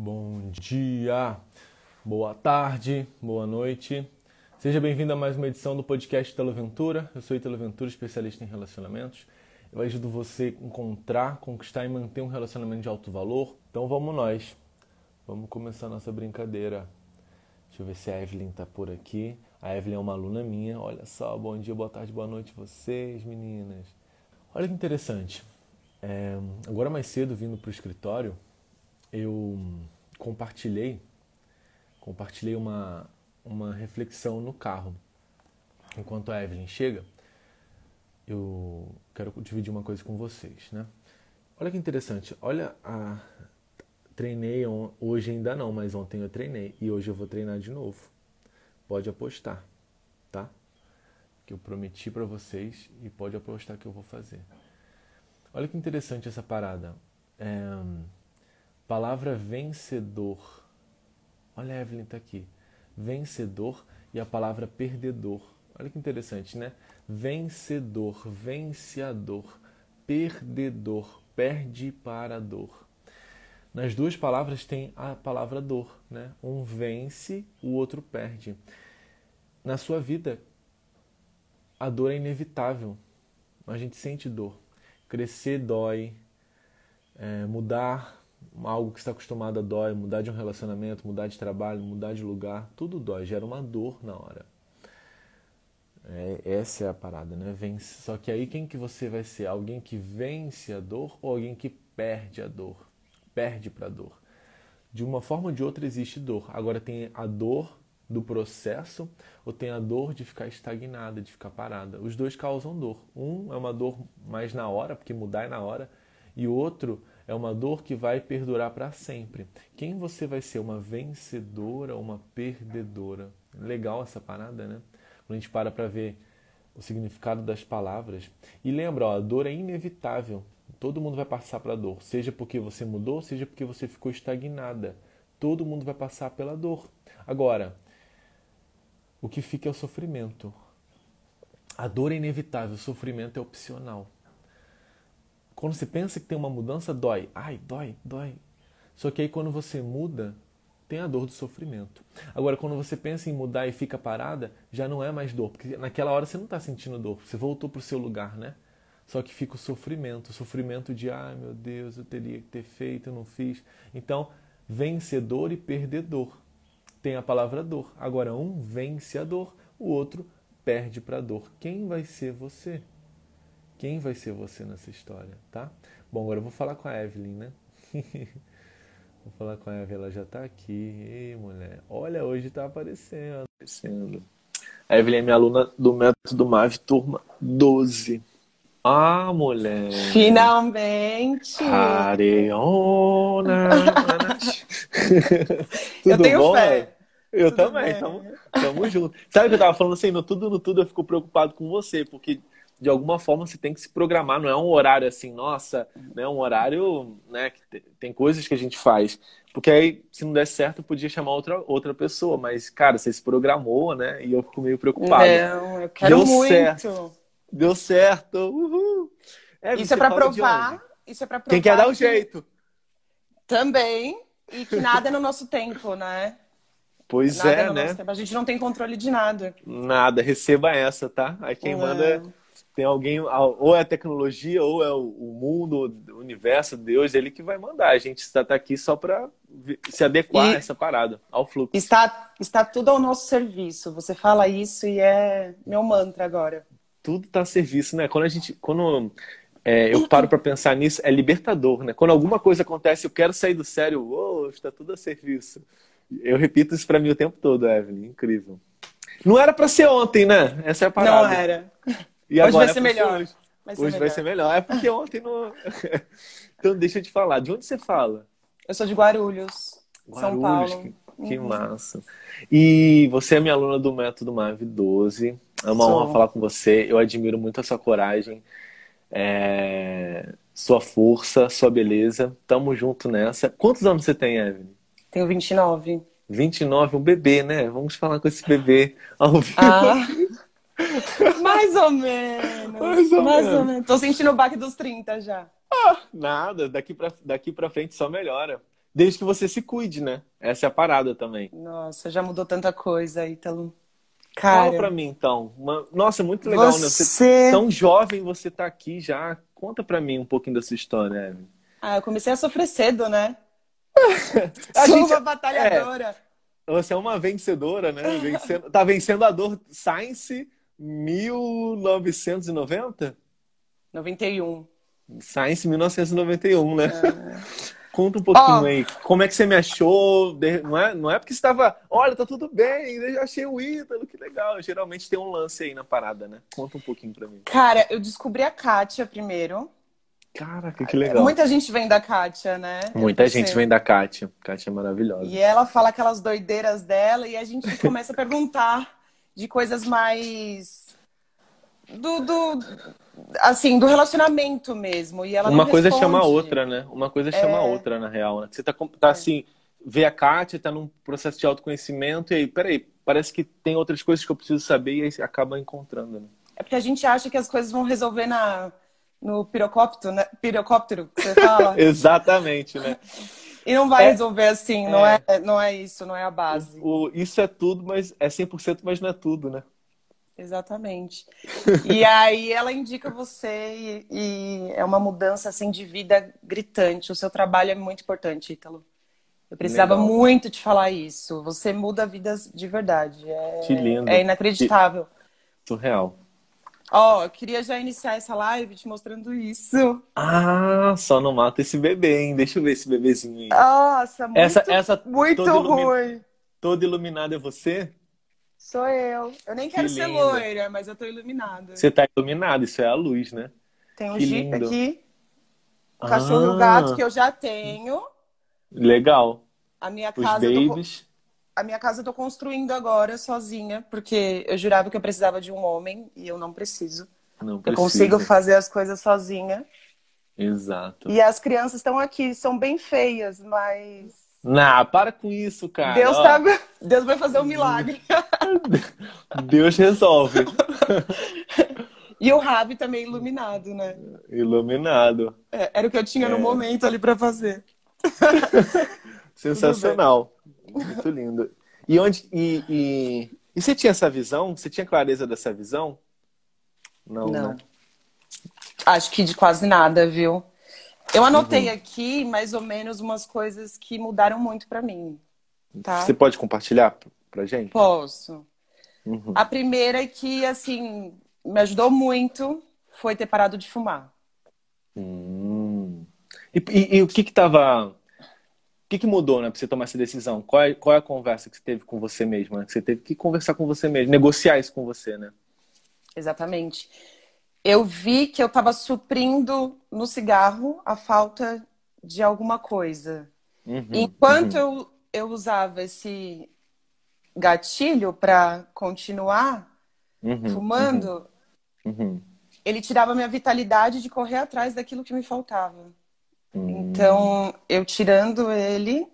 Bom dia, boa tarde, boa noite. Seja bem-vindo a mais uma edição do podcast Italo Ventura. Eu sou Italo Ventura, especialista em relacionamentos. Eu ajudo você a encontrar, conquistar e manter um relacionamento de alto valor. Então vamos nós. Vamos começar nossa brincadeira. Deixa eu ver se a Evelyn tá por aqui. A Evelyn é uma aluna minha. Olha só, bom dia, boa tarde, boa noite vocês, meninas. Olha que interessante. É, agora mais cedo, vindo para o escritório, eu compartilhei compartilhei uma, uma reflexão no carro. Enquanto a Evelyn chega, eu quero dividir uma coisa com vocês, né? Olha que interessante. Olha a treinei hoje ainda não, mas ontem eu treinei e hoje eu vou treinar de novo. Pode apostar, tá? Que eu prometi para vocês e pode apostar que eu vou fazer. Olha que interessante essa parada. É, palavra vencedor. Olha a Evelyn tá aqui. Vencedor e a palavra perdedor. Olha que interessante, né? Vencedor, venciador, perdedor, perde para a dor. Nas duas palavras tem a palavra dor, né? Um vence, o outro perde. Na sua vida, a dor é inevitável. A gente sente dor. Crescer dói, é, mudar algo que está acostumado a dói, mudar de um relacionamento, mudar de trabalho, mudar de lugar, tudo dói, gera uma dor na hora. É, essa é a parada, né? Vence. Só que aí quem que você vai ser? Alguém que vence a dor ou alguém que perde a dor? Perde para a dor. De uma forma ou de outra existe dor. Agora tem a dor do processo ou tem a dor de ficar estagnada, de ficar parada. Os dois causam dor. Um é uma dor mais na hora, porque mudar é na hora, e o outro é uma dor que vai perdurar para sempre. Quem você vai ser? Uma vencedora ou uma perdedora? Legal essa parada, né? Quando a gente para para ver o significado das palavras. E lembra, ó, a dor é inevitável. Todo mundo vai passar pela dor, seja porque você mudou, seja porque você ficou estagnada. Todo mundo vai passar pela dor. Agora, o que fica é o sofrimento. A dor é inevitável, o sofrimento é opcional. Quando você pensa que tem uma mudança, dói. Ai, dói, dói. Só que aí quando você muda, tem a dor do sofrimento. Agora, quando você pensa em mudar e fica parada, já não é mais dor, porque naquela hora você não está sentindo dor, você voltou para o seu lugar, né? Só que fica o sofrimento, o sofrimento de, ai meu Deus, eu teria que ter feito, eu não fiz. Então, vencedor e perdedor. Tem a palavra dor. Agora, um vence a dor, o outro perde para a dor. Quem vai ser você? Quem vai ser você nessa história, tá? Bom, agora eu vou falar com a Evelyn, né? vou falar com a Evelyn, ela já tá aqui. Ei, mulher. Olha, hoje tá aparecendo. aparecendo. A Evelyn é minha aluna do método MAV, turma 12. Ah, mulher. Finalmente. Areona. eu tenho bom? fé. Eu Tudo também, bem. tamo, tamo junto. Sabe o que eu tava falando assim, no tudo, no tudo eu fico preocupado com você, porque de alguma forma você tem que se programar, não é um horário assim, nossa, né, um horário, né, que te- tem coisas que a gente faz. Porque aí, se não der certo, eu podia chamar outra, outra pessoa, mas, cara, você se programou, né, e eu fico meio preocupado. Não, eu quero Deu muito. certo. Deu certo, uhul! É, Isso é pra provar. Isso é pra provar. Quem quer dar um que- jeito. Também. E que nada é no nosso tempo, né? Pois Nada é, no né? nosso tempo. A gente não tem controle de nada. Nada, receba essa, tá? Aí quem É. manda tem alguém, ou é a tecnologia, ou é o, mundo, o universo, Deus, ele que vai mandar. A gente está tá aqui só para se adequar E- a essa parada, ao fluxo. Está, está tudo ao nosso serviço. Você fala isso e é meu mantra agora. Tudo está a serviço, né? Quando a gente, quando é, eu paro para pensar nisso, é libertador, né? Quando alguma coisa acontece, eu quero sair do sério, uou, está tudo a serviço. Eu repito isso para mim o tempo todo, Evelyn, incrível. Não era para ser ontem, né? Essa é a parada. Não era. E Hoje vai ser é melhor. hoje. Vai ser Hoje melhor. vai ser melhor. É porque ontem não. então deixa eu te falar. De onde você fala? Eu sou de Guarulhos, São Guarulhos, Paulo. Que, que Uhum. massa. E você é minha aluna do Método Mave 12. É uma Sou. honra falar com você. Eu admiro muito a sua coragem, é, sua força, sua beleza. Tamo junto nessa. Quantos anos você tem, Evelyn? Tenho 29. 29, um bebê, né? Vamos falar com esse bebê ao vivo. Ah, mais ou menos. Mais ou menos. Tô sentindo o baque dos 30 já. Nada, daqui pra, daqui pra frente só melhora. Desde que você se cuide, né? Essa é a parada também. Nossa, já mudou tanta coisa, Ítalo. Fala Cara, pra mim, então. Uma- Nossa, muito legal, né? Você você... tão jovem, você tá aqui já. Conta pra mim um pouquinho da sua história, Evelyn. Ah, eu comecei a sofrer cedo, né? A Sou gente- uma batalhadora. Você é uma vencedora, né? Vencendo... Tá vencendo a dor Science 1990? 91. Science 1991, né? Conta um pouquinho Ó. aí. Como é que você me achou? Não é, não é porque você estava, olha, tá tudo bem, eu já achei o Ítalo, que legal. Geralmente tem um lance aí na parada, né? Conta um pouquinho pra mim. Cara, eu descobri a Kátia primeiro. Caraca, que legal. Muita gente vem da Kátia, né? Muita gente vem da Kátia. Kátia é maravilhosa. E ela fala aquelas doideiras dela e a gente começa a perguntar de coisas mais do, do assim, do relacionamento mesmo. E ela Uma coisa responde. chama a outra, né? Uma coisa chama a outra, na real. Né? Você tá, tá assim, vê a Kátia, tá num processo de autoconhecimento, e aí, peraí, parece que tem outras coisas que eu preciso saber, e aí você acaba encontrando, né? É porque a gente acha que as coisas vão resolver na no pirocóptero, né? Pirocóptero, que você fala. Exatamente, né? e não vai É. resolver assim, não é, não é isso, não é a base. O, isso é tudo, mas é 100%, mas não é tudo, né? Exatamente. E aí ela indica você e, e é uma mudança assim de vida gritante. O seu trabalho é muito importante, Ítalo. Eu precisava Legal. muito te falar isso. Você muda vidas de verdade. É, Que lindo. é inacreditável. Surreal. Ó, eu queria já iniciar essa live te mostrando isso. Ah, só não mata esse bebê, hein? Deixa eu ver esse bebezinho aí. Nossa, muito, essa, essa muito toda, ilumi- ruim. toda iluminada é você? Sou eu. Eu nem quero ser loira, mas eu tô iluminada. Você tá iluminada, isso é a luz, né? Tem um que Jeep lindo. aqui, o cachorro e Ah, gato que eu já tenho. Legal. A minha Os casa tô, babies. A minha casa eu tô construindo agora sozinha, porque eu jurava que eu precisava de um homem e eu não preciso. Não Eu consigo fazer as coisas sozinha. Exato. E as crianças estão aqui, são bem feias, mas Não, para com isso, cara. Deus Ó, tá Deus vai fazer um milagre. Deus resolve. E o Ravi também iluminado, né? Iluminado. É, era o que eu tinha no É. momento ali pra fazer. Sensacional. Muito lindo. E onde. E, e, e você tinha essa visão? Você tinha clareza dessa visão? Não, Não. né? Acho que de quase nada, viu? Eu anotei Uhum. aqui mais ou menos umas coisas que mudaram muito pra mim. Tá? Você pode compartilhar pra gente? Posso. Uhum. A primeira é que, assim, me ajudou muito foi ter parado de fumar. Hum. E, e- e o que que tava. O que que mudou, né, pra você tomar essa decisão? Qual é, qual é a conversa que você teve com você mesmo, né? Que você teve que conversar com você mesmo, negociar isso com você, né? Exatamente. Eu vi que eu estava suprindo no cigarro a falta de alguma coisa. Uhum, Enquanto uhum. eu, eu usava esse gatilho para continuar Uhum, fumando, uhum, ele tirava minha vitalidade de correr atrás daquilo que me faltava. Então, eu tirando ele,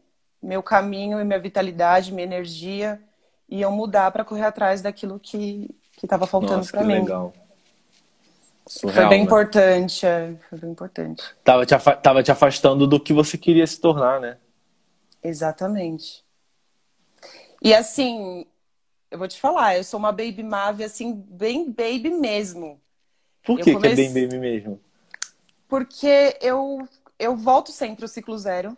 meu caminho e minha vitalidade, minha energia iam mudar para correr atrás daquilo que que estava faltando para mim. legal. Foi Surreal, bem né? importante, é, foi bem importante. Tava te, tava te afastando do que você queria se tornar, né? Exatamente. E assim, eu vou te falar, eu sou uma baby mave assim, bem baby mesmo. Por que, que é bem baby mesmo? Porque eu, eu volto sempre o ciclo zero.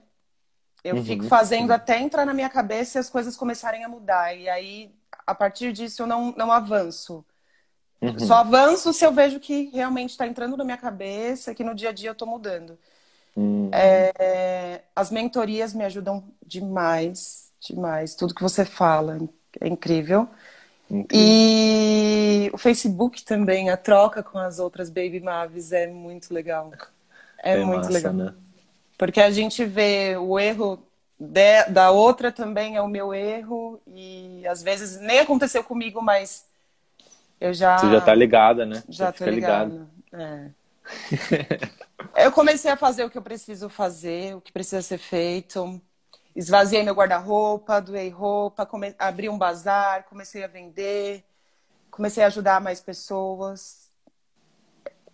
Eu Uhum, fico fazendo até entrar na minha cabeça e as coisas começarem a mudar. E aí, a partir disso, eu não, não avanço. Uhum. Só avanço se eu vejo que realmente está entrando na minha cabeça, que no dia a dia eu estou mudando. Hum. É, as mentorias me ajudam demais, demais. Tudo que você fala é incrível. E o Facebook também, a troca com as outras Baby Mavis é muito legal. É, É muito massa, legal. né? Porque a gente vê o erro de- da outra também é o meu erro. E às vezes nem aconteceu comigo, mas eu já. Você já tá ligada, né? Já Você tô ligada. É. eu comecei a fazer o que eu preciso fazer, o que precisa ser feito. Esvaziei meu guarda-roupa, doei roupa, come... abri um bazar, comecei a vender, comecei a ajudar mais pessoas.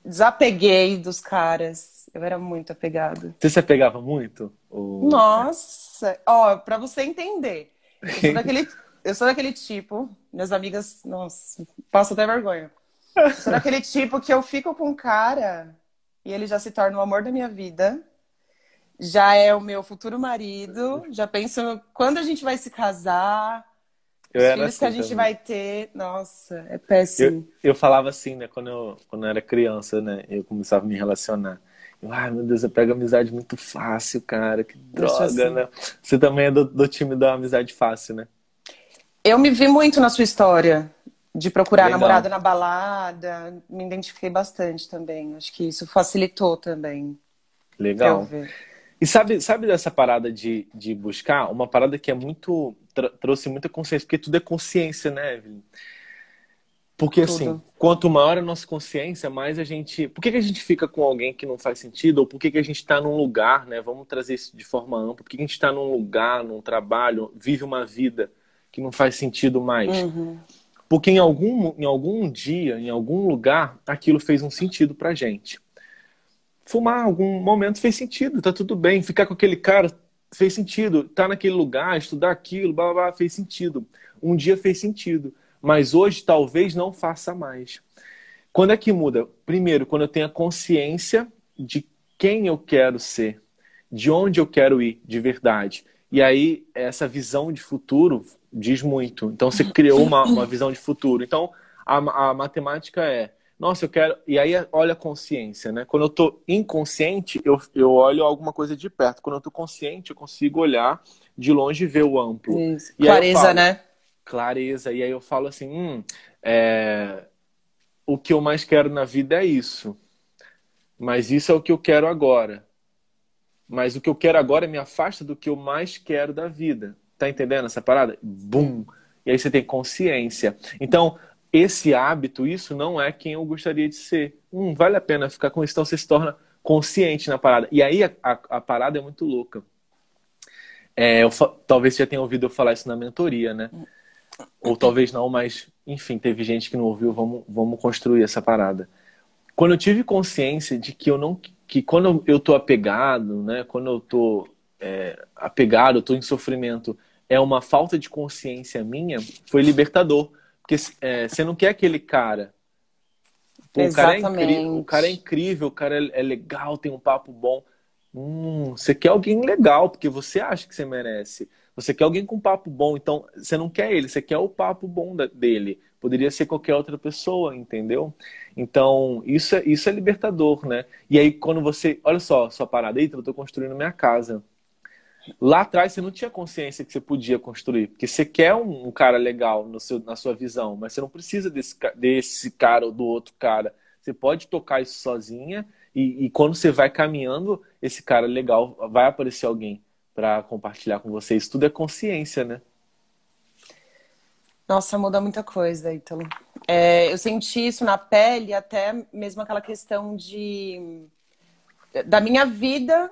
Desapeguei dos caras. Eu era muito apegada. Você se apegava muito? Ou... Nossa! Ó, pra você entender, eu sou daquele, eu sou daquele tipo, minhas amigas, nossa, passo até vergonha. Eu sou daquele tipo que eu fico com um cara e ele já se torna o amor da minha vida, já é o meu futuro marido, já penso quando a gente vai se casar, Eu os filhos que a assim gente também. vai ter. Nossa, é péssimo. Eu, eu falava assim, né, quando eu, quando eu era criança, né, eu começava a me relacionar. Ai, meu Deus, eu pego amizade muito fácil, cara, que droga, assim. né? Você também é do, do time da amizade fácil, né? Eu me vi muito na sua história de procurar Legal. namorada na balada, me identifiquei bastante também. Acho que isso facilitou também. Legal. E sabe, sabe dessa parada de, de buscar? Uma parada que é muito. trouxe muita consciência, porque tudo é consciência, né, Evelyn? Porque Tudo. assim, quanto maior a nossa consciência, mais a gente. Por que, que a gente fica com alguém que não faz sentido? Ou por que, que a gente está num lugar, né? Vamos trazer isso de forma ampla. Por que, que a gente está num lugar, num trabalho, vive uma vida que não faz sentido mais? Uhum. Porque em algum, em algum dia, em algum lugar, aquilo fez um sentido pra gente. Fumar, algum momento fez sentido, tá tudo bem. Ficar com aquele cara fez sentido. Tá naquele lugar, estudar aquilo, blá, blá, blá, fez sentido. Um dia fez sentido. Mas hoje talvez não faça mais. Quando é que muda? Primeiro, quando eu tenho a consciência de quem eu quero ser, de onde eu quero ir de verdade. E aí, essa visão de futuro diz muito. Então, você criou uma, uma visão de futuro. Então, a, a matemática é: nossa, eu quero. E aí, olha a consciência, né? Quando eu tô inconsciente, eu, eu olho alguma coisa de perto. Quando eu tô consciente, eu consigo olhar de longe e ver o amplo. Isso. E Clareza, falo, né? Clareza. E aí eu falo assim: hum, é, o que eu mais quero na vida é isso. Mas isso é o que eu quero agora. Mas o que eu quero agora me afasta do que eu mais quero da vida. Tá entendendo essa parada? Bum! E aí você tem consciência. Então, esse hábito, isso não é quem eu gostaria de ser. Hum, vale a pena ficar com isso. Então você se torna consciente na parada. E aí a, a, a parada é muito louca. É, eu talvez você já tenha ouvido eu falar isso na mentoria, né? Ou talvez não, mas enfim, teve gente que não ouviu, vamos, vamos construir essa parada. Quando eu tive consciência de que eu não que quando eu tô apegado, né, quando eu tô é, apegado, eu tô em sofrimento, é uma falta de consciência minha, foi libertador. Porque é, você não quer aquele cara. Pô, o, cara é Exatamente. o cara é incrível, o cara é, é legal, tem um papo bom. Hum, você quer alguém legal, porque você acha que você merece. Você quer alguém com papo bom, então você não quer ele, você quer o papo bom da- dele. Poderia ser qualquer outra pessoa, entendeu? Então, isso é, isso é libertador, né? E aí, quando você. Olha só, sua parada, eita, eu tô construindo minha casa. Lá atrás você não tinha consciência que você podia construir, porque você quer um, um cara legal seu, na sua visão, mas você não precisa desse, desse cara ou do outro cara. Você pode tocar isso sozinha e, e quando você vai caminhando, esse cara legal vai aparecer alguém para compartilhar com você. Isso tudo é consciência, né? Nossa, muda muita coisa, Ítalo. É, eu senti isso na pele, até mesmo aquela questão de da minha vida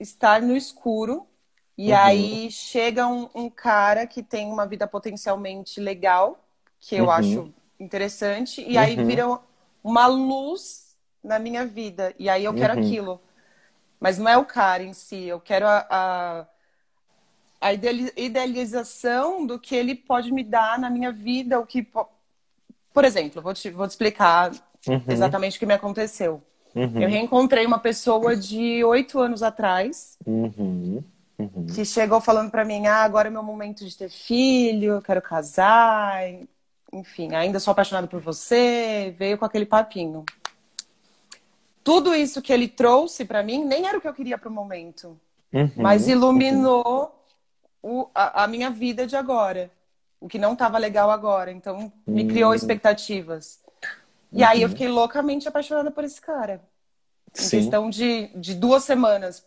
estar no escuro. E Uhum. aí chega um, um cara que tem uma vida potencialmente legal, que eu Uhum. acho interessante, e aí Uhum. vira uma luz na minha vida. E aí eu quero Uhum. aquilo. Mas não é o cara em si, eu quero a, a, a ideali- idealização do que ele pode me dar na minha vida, o que po- Por exemplo, vou te, vou te explicar Uhum. exatamente o que me aconteceu. Uhum. Eu reencontrei uma pessoa de oito anos atrás Uhum. Uhum. que chegou falando pra mim: ah, agora é meu momento de ter filho, eu quero casar, enfim, ainda sou apaixonada por você. Veio com aquele papinho. Tudo isso que ele trouxe pra mim nem era o que eu queria pro momento, Uhum. mas iluminou o- a, a minha vida de agora. o que não estava legal agora. Então, me Hum. criou expectativas. E aí Uhum. eu fiquei loucamente apaixonada por esse cara. Em Sim. questão de, de duas semanas.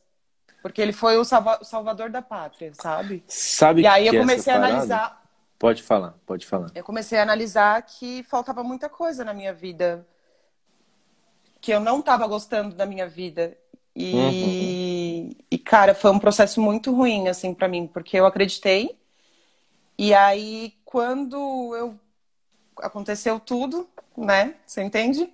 Porque ele foi o salva- o salvador da pátria, sabe? Sabe E aí que eu comecei a parada- analisar. Pode falar, pode falar. Eu comecei a analisar que faltava muita coisa na minha vida. Que eu não estava gostando da minha vida. E, e, cara, foi um processo muito ruim, assim, para mim, porque eu acreditei. E aí, quando eu aconteceu tudo, né? Você entende?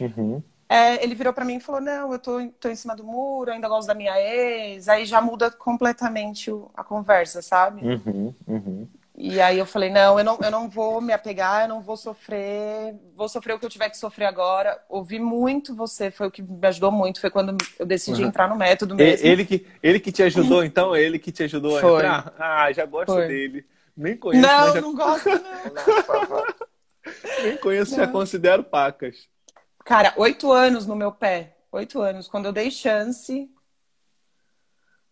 Uhum. É, ele virou pra mim e falou: Não, eu tô, tô em cima do muro, ainda gosto da minha ex. Aí já muda completamente a conversa, sabe? Uhum, uhum. E aí eu falei: Não, eu não, eu não vou me apegar, eu não vou sofrer, vou sofrer o que eu tiver que sofrer agora. Ouvi muito você, foi o que me ajudou muito. Foi quando eu decidi Uhum. entrar no método mesmo. Ele que, ele que te ajudou, então? Ele que te ajudou a Foi. entrar? Ah, já gosto Foi. dele. Nem conheço, Não, já, não gosto, não. nem conheço, já considero pacas. Cara, oito anos no meu pé. Oito anos. Quando eu dei chance,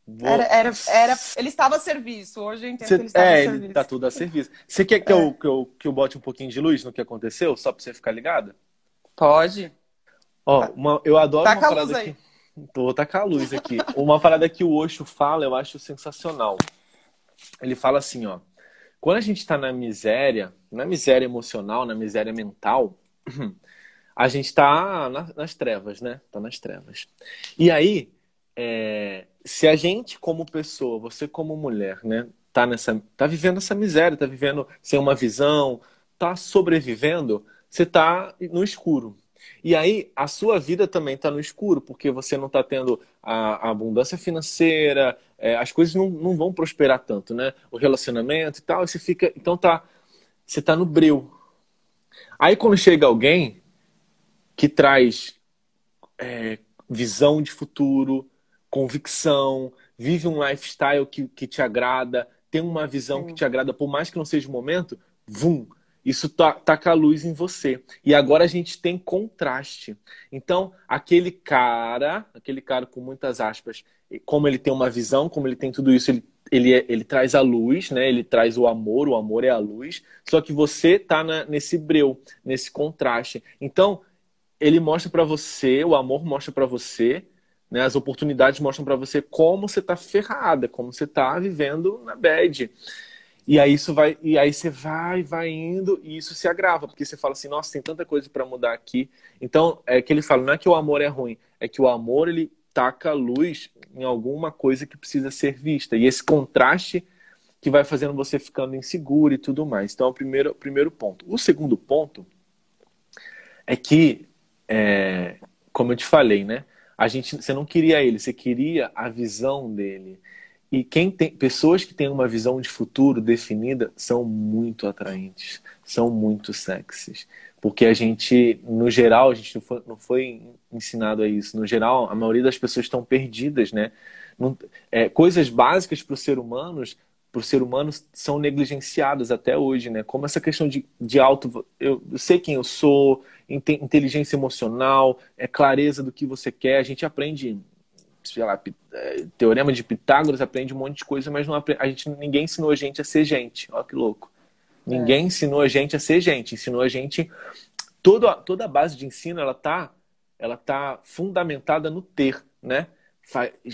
Vou- era, era, era, ele estava a serviço. Hoje eu entendo Cê- que ele estava é, a ele serviço. tá tudo a serviço. Você quer que, eu, que, eu, que eu bote um pouquinho de luz no que aconteceu, só pra você ficar ligada? Pode. Ó, uma- eu adoro Taca uma a parada aqui. Vou tacar a luz aqui. Uma parada que o Osho fala, eu acho sensacional. Ele fala assim, ó. Quando a gente tá na miséria, na miséria emocional, na miséria mental, a gente tá na- nas trevas, né? Tá nas trevas. E aí, é, se a gente como pessoa, você como mulher, né, tá nessa, tá vivendo essa miséria, tá vivendo sem uma visão, tá sobrevivendo, você tá no escuro. E aí, a sua vida também está no escuro, porque você não está tendo a, a abundância financeira, é, as coisas não, não vão prosperar tanto, né? O relacionamento e tal, e você fica. Então tá. Você tá no breu. Aí quando chega alguém que traz é, visão de futuro, convicção, vive um lifestyle que, que te agrada, tem uma visão que te agrada, por mais que não seja o momento, vum, isso tá, taca a luz em você. E agora a gente tem contraste. Então, aquele cara, aquele cara com muitas aspas, como ele tem uma visão, como ele tem tudo isso, ele, ele, é- ele traz a luz, né? Ele traz o amor, o amor é a luz. Só que você tá na- nesse breu, nesse contraste. Então, ele mostra pra você, o amor mostra pra você, né? As oportunidades mostram pra você como você tá ferrada, como você tá vivendo na bad. E aí isso vai, e aí você vai, vai indo e isso se agrava, porque você fala assim, nossa, tem tanta coisa para mudar aqui. Então, é que ele fala, não é que o amor é ruim, é que o amor ele taca luz em alguma coisa que precisa ser vista. E esse contraste que vai fazendo você ficando inseguro e tudo mais. Então, é o primeiro, primeiro ponto. O segundo ponto é que, é, como eu te falei, né? A gente, você não queria ele, você queria a visão dele. E quem tem pessoas que têm uma visão de futuro definida são muito atraentes, são muito sexys, porque a gente, no geral, a gente não foi, não foi ensinado a isso. No geral, a maioria das pessoas estão perdidas, né? Não- é, coisas básicas para o ser humano, para o ser humano são negligenciadas até hoje, né? Como essa questão de, de auto, eu, eu sei quem eu sou, inteligência emocional, é clareza do que você quer. A gente aprende sei lá, eh, teorema de Pitágoras, aprende um monte de coisa, mas não a gente, ninguém ensinou a gente a ser gente. Olha que louco. Ninguém ensinou a gente a ser gente, ensinou a gente toda toda a base de ensino, ela tá ela tá fundamentada no ter, né?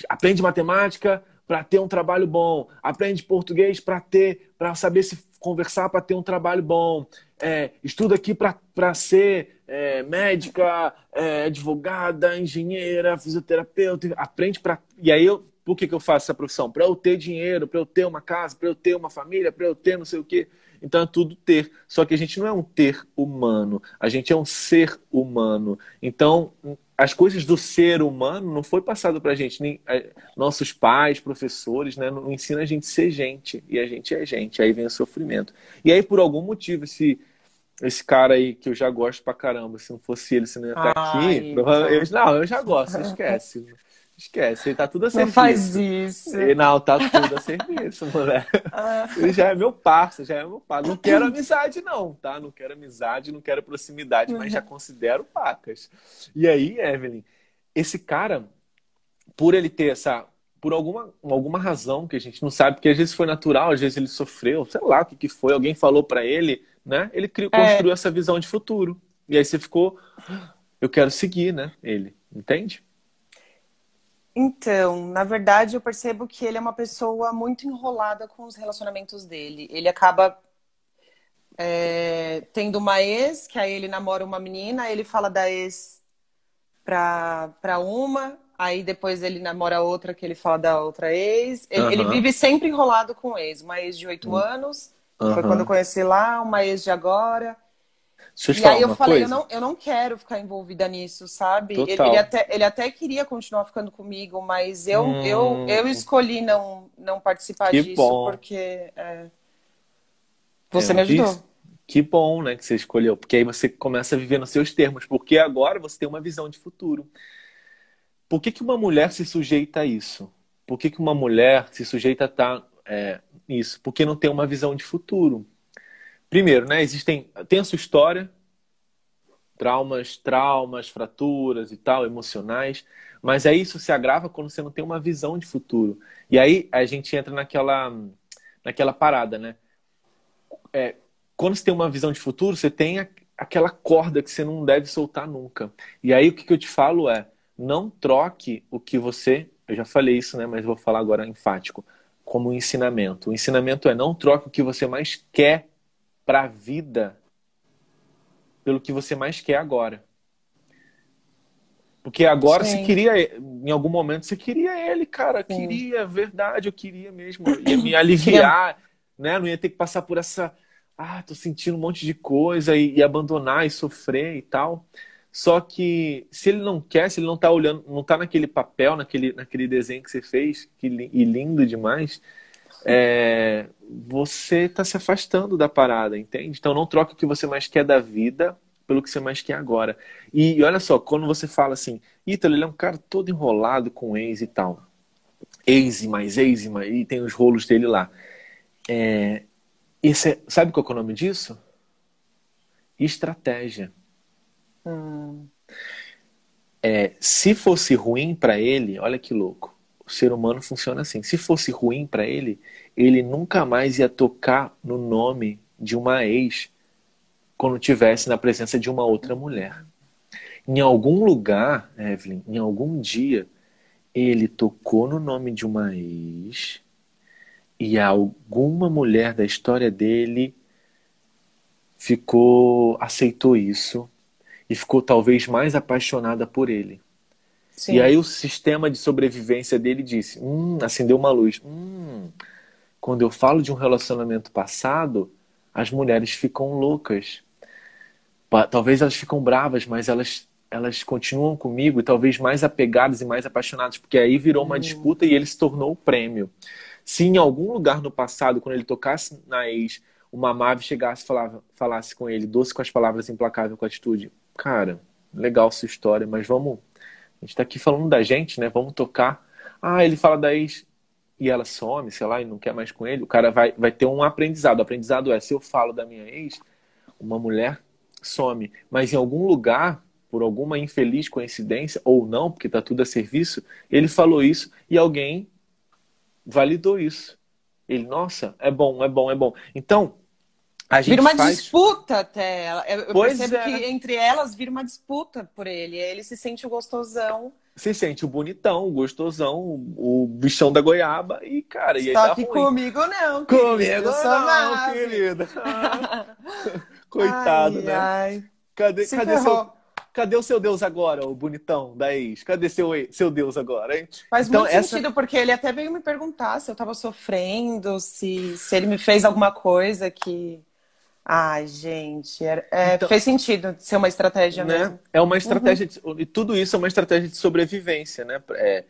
Aprende matemática para ter um trabalho bom, aprende português para ter, para saber se conversar para ter um trabalho bom, É, estuda aqui para ser é, médica, é, advogada, engenheira, fisioterapeuta, aprende para. E aí, eu, por que, que eu faço essa profissão? Para eu ter dinheiro, para eu ter uma casa, para eu ter uma família, para eu ter não sei o quê. Então é tudo ter. Só que a gente não é um ter humano, a gente é um ser humano. Então, as coisas do ser humano não foi passado pra gente. Nem, eh, nossos pais, professores, né, não ensinam a gente a ser gente. E a gente é gente. Aí vem o sofrimento. E aí, por algum motivo, esse, esse cara aí que eu já gosto pra caramba, se não fosse ele, se não ia estar Ai, aqui. provavelmente- não, eu já gosto, esquece. Esquece, ele tá tudo a Não serviço. faz isso. Ele- Não, tá tudo a serviço, moleque. Ele já é meu parça, já é meu parça. Não quero amizade, não, tá? Não quero amizade, não quero proximidade, mas já considero pacas. E aí, Evelyn, esse cara, por ele ter essa. por alguma, alguma razão que a gente não sabe, porque às vezes foi natural, às vezes ele sofreu, sei lá o que, que foi, alguém falou para ele, né? Ele criou, é. construiu essa visão de futuro. E aí você ficou, eu quero seguir, né? Ele, entende? Então, na verdade, eu percebo que ele é uma pessoa muito enrolada com os relacionamentos dele. Ele acaba é, tendo uma ex, que aí ele namora uma menina, ele fala da ex pra, pra uma, Aí depois ele namora outra que ele fala da outra ex. Ele, ele vive sempre enrolado com ex. Uma ex de oito anos, foi quando eu conheci lá, uma ex de agora. Deixa eu te e falar aí eu falei, coisa. eu não, eu não quero ficar envolvida nisso, sabe? Ele, ele até, ele até queria continuar ficando comigo, mas eu, Hum. eu, eu escolhi não, não participar Que disso, bom. porque é, você É, me ajudou. isso- Que bom, né, que você escolheu, porque aí você começa a viver nos seus termos, porque agora você tem uma visão de futuro. Por que que uma mulher se sujeita a isso? Por que que uma mulher se sujeita a estar é? Porque não tem uma visão de futuro. Primeiro, né, existem, tem a sua história, traumas, traumas, fraturas e tal, emocionais, mas aí isso se agrava quando você não tem uma visão de futuro. E aí a gente entra naquela, naquela parada, né? É, quando você tem uma visão de futuro, você tem a- aquela corda que você não deve soltar nunca. E aí o que que eu te falo é, não troque o que você, eu já falei isso, né, mas vou falar agora enfático, como ensinamento. O ensinamento é não troque o que você mais quer para a vida pelo que você mais quer agora. Porque agora Sim. você queria, em algum momento você queria ele, cara, Sim. queria, verdade, eu queria mesmo, ia me aliviar, né? Não ia ter que passar por essa, ah, tô sentindo um monte de coisa e, e abandonar e sofrer e tal. Só que se ele não quer, se ele não tá olhando, não tá naquele papel, naquele, naquele desenho que você fez, que, e lindo demais, é, você tá se afastando da parada, entende? Então não troque o que você mais quer da vida pelo que você mais quer agora. E, e olha só, quando você fala assim, Ítalo, ele é um cara todo enrolado com ex e tal. Ex e mais ex e mais, e tem os rolos dele lá. É, esse é- sabe qual é o nome disso? Estratégia. É, se fosse ruim para ele, olha que louco. O ser humano funciona assim. Se fosse ruim para ele, ele nunca mais ia tocar no nome de uma ex quando tivesse na presença de uma outra mulher. Em algum lugar, Evelyn, em algum dia, ele tocou no nome de uma ex e alguma mulher da história dele ficou aceitou isso e ficou talvez mais apaixonada por ele. Sim. E aí o sistema de sobrevivência dele disse: hum, acendeu uma luz. Hum, quando eu falo de um relacionamento passado, as mulheres ficam loucas. Talvez elas ficam bravas, mas elas elas continuam comigo e talvez mais apegadas e mais apaixonadas, porque aí virou uma disputa e ele se tornou o prêmio. Se em algum lugar no passado, quando ele tocasse na ex, uma Mave chegasse e falava, falasse com ele, doce com as palavras, implacável com a atitude, cara, legal sua história, mas vamos a gente tá aqui falando da gente, né? Vamos tocar. Ah, ele fala da ex e ela some, sei lá, e não quer mais com ele. O cara vai, vai ter um aprendizado. O aprendizado é: se eu falo da minha ex, uma mulher some. Mas em algum lugar, por alguma infeliz coincidência, ou não, porque tá tudo a serviço, ele falou isso e alguém validou isso. Ele, nossa, é bom, é bom, é bom. Então, a gente Vira uma faz. disputa até. Eu, Pois percebo é. que entre elas vira uma disputa por ele. Ele se sente o gostosão. Se sente o bonitão, o gostosão, o bichão da goiaba e, cara, e aí dá ruim. comigo, não. querido. Comigo não, Mave. querida. Coitado, Ai, né? ai. Cadê, Se cadê, ferrou. seu, cadê o seu Deus agora, o bonitão da ex? Cadê seu, seu Deus agora, hein? Faz Então, muito essa- sentido, porque ele até veio me perguntar se eu tava sofrendo, se, se ele me fez alguma coisa que. Ai, gente, era- é, Então- fez sentido ser uma estratégia né? mesmo. É uma estratégia, de- e tudo isso é uma estratégia de sobrevivência, né? É,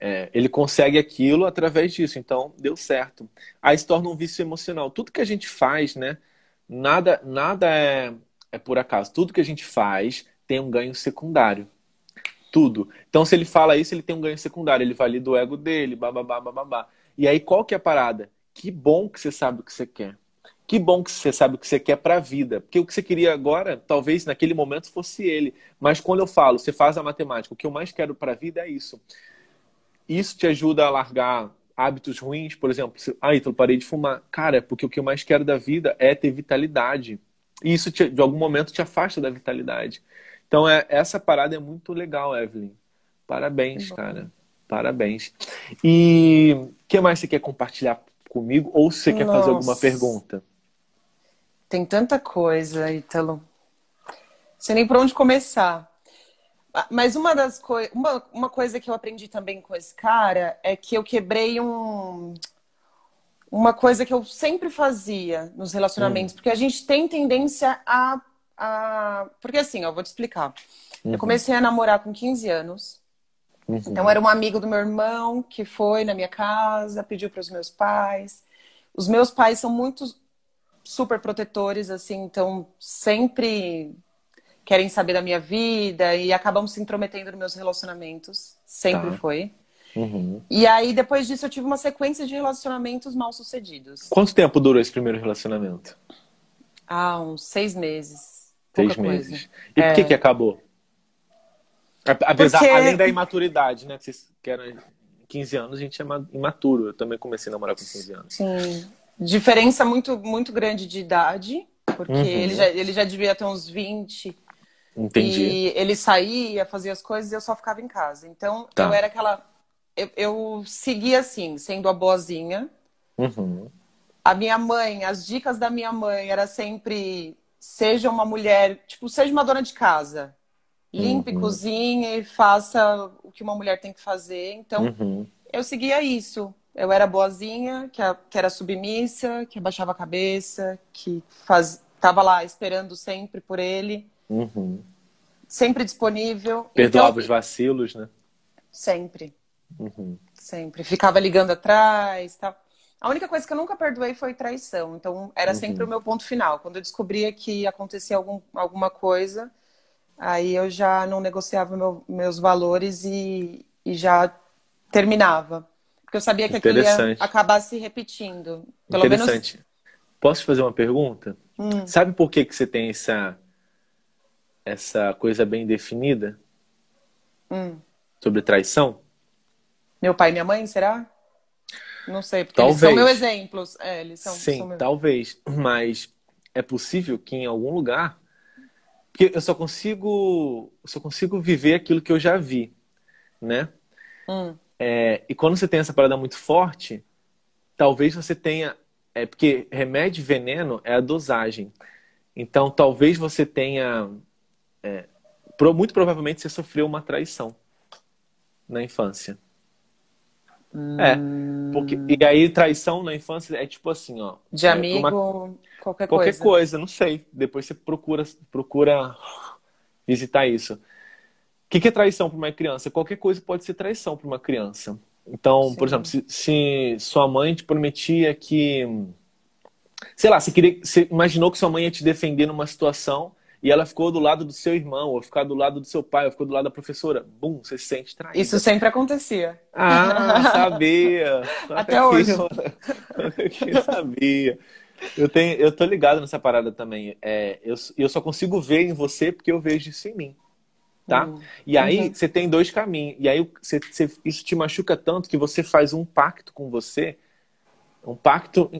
é, ele consegue aquilo através disso, então deu certo. Aí se torna um vício emocional. Tudo que a gente faz, né? Nada, nada é, é por acaso. Tudo que a gente faz tem um ganho secundário. Tudo. Então, se ele fala isso, ele tem um ganho secundário. Ele valida o ego dele, bababá, bababá. E aí, qual que é a parada? Que bom que você sabe o que você quer. Que bom que você sabe o que você quer para a vida. Porque o que você queria agora, talvez naquele momento fosse ele. Mas quando eu falo, você faz a matemática, o que eu mais quero para a vida é isso. isso te ajuda a largar hábitos ruins, por exemplo, se, ah, então parei de fumar. Cara, é porque o que eu mais quero da vida é ter vitalidade. E isso, te, de algum momento, te afasta da vitalidade. Então, é, essa parada é muito legal, Evelyn. Parabéns, cara. Parabéns. E o que mais você quer compartilhar comigo? Ou você quer fazer alguma pergunta? Tem tanta coisa, Ítalo. Sei nem por onde começar. Mas uma das coisas, uma, uma coisa que eu aprendi também com esse cara é que eu quebrei um uma coisa que eu sempre fazia nos relacionamentos, hum. porque a gente tem tendência a, a... porque assim, eu vou te explicar. Uhum. Eu comecei a namorar com 15 anos. Uhum. Então era um amigo do meu irmão que foi na minha casa, pediu para os meus pais. Os meus pais são muito super protetores assim, então sempre querem saber da minha vida e acabam se intrometendo nos meus relacionamentos. Sempre tá. foi. Uhum. E aí, depois disso, eu tive uma sequência de relacionamentos mal sucedidos. Quanto tempo durou esse primeiro relacionamento? Ah, uns seis meses. Seis meses. Coisa. E é... por que que acabou? Apesar, Porque... além da imaturidade, né? Que vocês querem 15 anos, a gente é imaturo. Eu também comecei a namorar com 15 anos. Sim. Diferença muito, muito grande de idade. Porque uhum. ele, já, ele já devia ter uns 20. Entendi. E ele saía, fazia as coisas e eu só ficava em casa. Então, tá. eu era aquela. Eu, eu seguia assim, sendo a boazinha. Uhum. A minha mãe, as dicas da minha mãe era sempre: seja uma mulher, tipo, seja uma dona de casa. Limpe, uhum. cozinhe faça o que uma mulher tem que fazer. Então, uhum. eu seguia isso. Eu era boazinha, que, a, que era submissa, que abaixava a cabeça, que faz, tava lá esperando sempre por ele. Uhum. Sempre disponível. Perdoava então, os vacilos, né? Sempre. Uhum. Sempre. Ficava ligando atrás tal. A única coisa que eu nunca perdoei foi traição. Então, era uhum. sempre o meu ponto final. Quando eu descobria que acontecia algum, alguma coisa, aí eu já não negociava meu, meus valores e, e já terminava. Porque eu sabia que aquilo ia acabar se repetindo. Pelo Interessante. Menos... Posso te fazer uma pergunta? Hum. Sabe por que, que você tem essa essa coisa bem definida hum. sobre traição? Meu pai e minha mãe, será? Não sei, porque talvez. eles são meus exemplos. É, eles são, Sim, são meus... talvez. Mas é possível que em algum lugar. Porque eu só consigo. Só consigo viver aquilo que eu já vi. Né? Hum. É, e quando você tem essa parada muito forte, talvez você tenha. É porque remédio e veneno é a dosagem. Então talvez você tenha é, muito provavelmente você sofreu uma traição na infância. Hum... É, porque e aí traição na infância é tipo assim, ó. De é, amigo, uma, qualquer, qualquer coisa. coisa, não sei. Depois você procura procura visitar isso. O que, que é traição para uma criança? Qualquer coisa pode ser traição para uma criança. Então, Sim. por exemplo, se, se, sua mãe te prometia que, sei lá, você queria, você imaginou que sua mãe ia te defender numa situação e ela ficou do lado do seu irmão, ou ficar do lado do seu pai, ou ficou do lado da professora. Bum, você se sente traído. Isso sempre acontecia. Ah, sabia. Até hoje. Eu sabia. Eu, tenho, eu tô ligado nessa parada também. É, eu, eu só consigo ver em você porque eu vejo isso em mim. Tá? Uhum. E aí uhum. você tem dois caminhos. E aí você, você, isso te machuca tanto que você faz um pacto com você, um pacto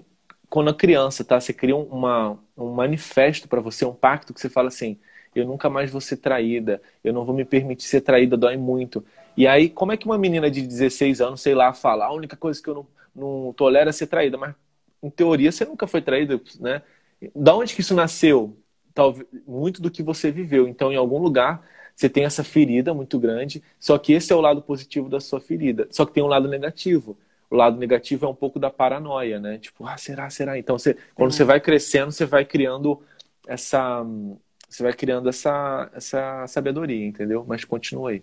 quando a criança, tá? Você cria uma, um manifesto para você, um pacto que você fala assim: eu nunca mais vou ser traída, eu não vou me permitir ser traída, dói muito. E aí, como é que uma menina de 16 anos, sei lá, fala: a única coisa que eu não, não tolero é ser traída, mas em teoria você nunca foi traída, né? Da onde que isso nasceu? Talvez muito do que você viveu. Então, em algum lugar você tem essa ferida muito grande, só que esse é o lado positivo da sua ferida. Só que tem um lado negativo o lado negativo é um pouco da paranoia, né? Tipo, ah, será, será? Então, você, quando uhum. você vai crescendo, você vai criando essa, você vai criando essa, essa sabedoria, entendeu? Mas continua aí.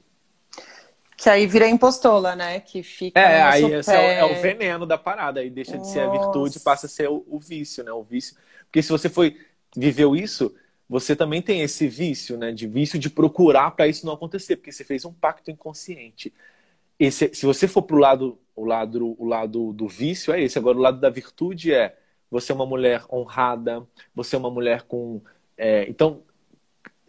Que aí vira impostola, né? Que fica. É, aí esse é o, é o, veneno da parada. Aí deixa de ser a virtude, passa a ser o, o, vício, né? O vício. Porque se você foi viveu isso, você também tem esse vício, né? De vício de procurar para isso não acontecer, porque você fez um pacto inconsciente. Se você for pro lado o lado, o lado do vício é esse. Agora, o lado da virtude é você é uma mulher honrada, você é uma mulher com. É, então,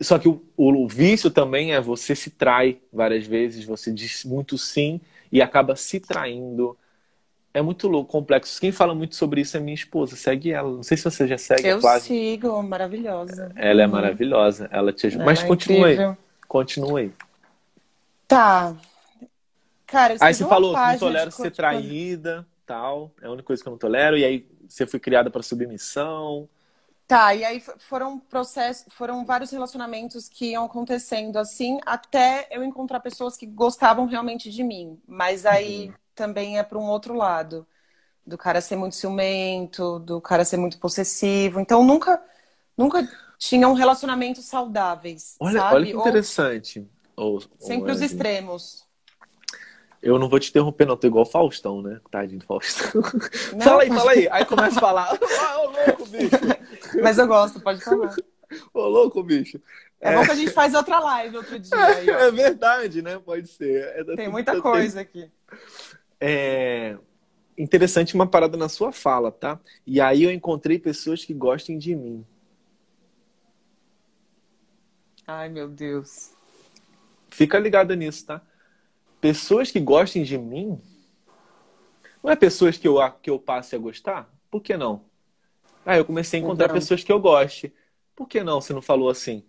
só que o, o, o, vício também é você se trai várias vezes, você diz muito sim e acaba se traindo. É muito louco, complexo. Quem fala muito sobre isso é minha esposa. Segue ela. Não sei se você já segue Eu a sigo, maravilhosa. Ela é maravilhosa. Ela te ajuda. Ela Mas é aí. Continua aí. Tá. Cara, eu Aí você falou, não tolero ser traída, tal. É a única coisa que eu não tolero. E aí você foi criada para submissão. Tá, e aí foram processos, foram vários relacionamentos que iam acontecendo assim, até eu encontrar pessoas que gostavam realmente de mim. Mas aí Uhum. Também é para um outro lado, do cara ser muito ciumento, do cara ser muito possessivo. Então nunca, nunca tinham relacionamentos saudáveis, Olha, sabe? olha que Ou interessante. Ô, sempre ô, os extremos. Eu não vou te interromper, não. Tô igual o Faustão, né? Tadinho do Faustão. Não, fala aí, pode- fala aí. Aí começa a falar. Ah, ô louco, bicho. Mas eu gosto, pode falar. Ô louco, bicho. É bom que a gente faz outra live outro dia. Aí. É verdade, né? Pode ser. É- Tem muita coisa aqui. É interessante uma parada na sua fala, tá? E aí eu encontrei pessoas que gostem de mim. Ai, meu Deus. Fica ligada nisso, tá? Pessoas que gostem de mim. Não é pessoas que eu, que eu passe a gostar? Por que não? Ah, eu comecei a encontrar pessoas que eu goste. Por que não? Você não falou assim?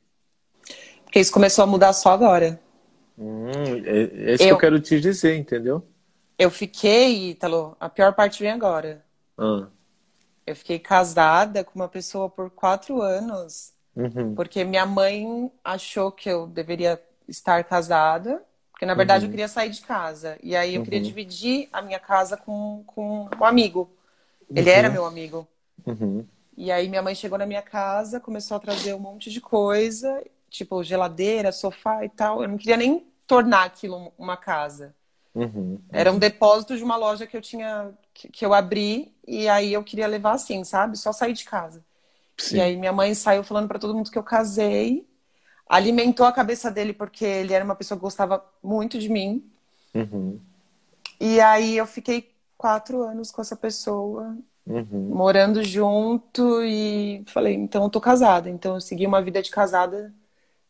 Porque isso começou a mudar só agora. Hum, é, é isso que Eu- eu quero te dizer, entendeu? Eu fiquei, Ítalo, a pior parte vem agora. Ah, Eu fiquei casada com uma pessoa por quatro anos, uhum, porque minha mãe achou que eu deveria estar casada, porque na verdade eu queria sair de casa. E aí eu queria dividir a minha casa com, com um amigo. Ele era meu amigo. uhum. E aí minha mãe chegou na minha casa, começou a trazer um monte de coisa, tipo geladeira, sofá e tal. Eu não queria nem tornar aquilo uma casa. Uhum. Era um depósito de uma loja que eu tinha, que, que eu abri, e aí eu queria levar assim, sabe? Só sair de casa. Sim. E aí minha mãe saiu falando pra todo mundo que eu casei, alimentou a cabeça dele porque ele era uma pessoa que gostava muito de mim. Uhum. E aí eu fiquei quatro anos com essa pessoa, Uhum. morando junto, e falei, então eu tô casada. Então eu segui uma vida de casada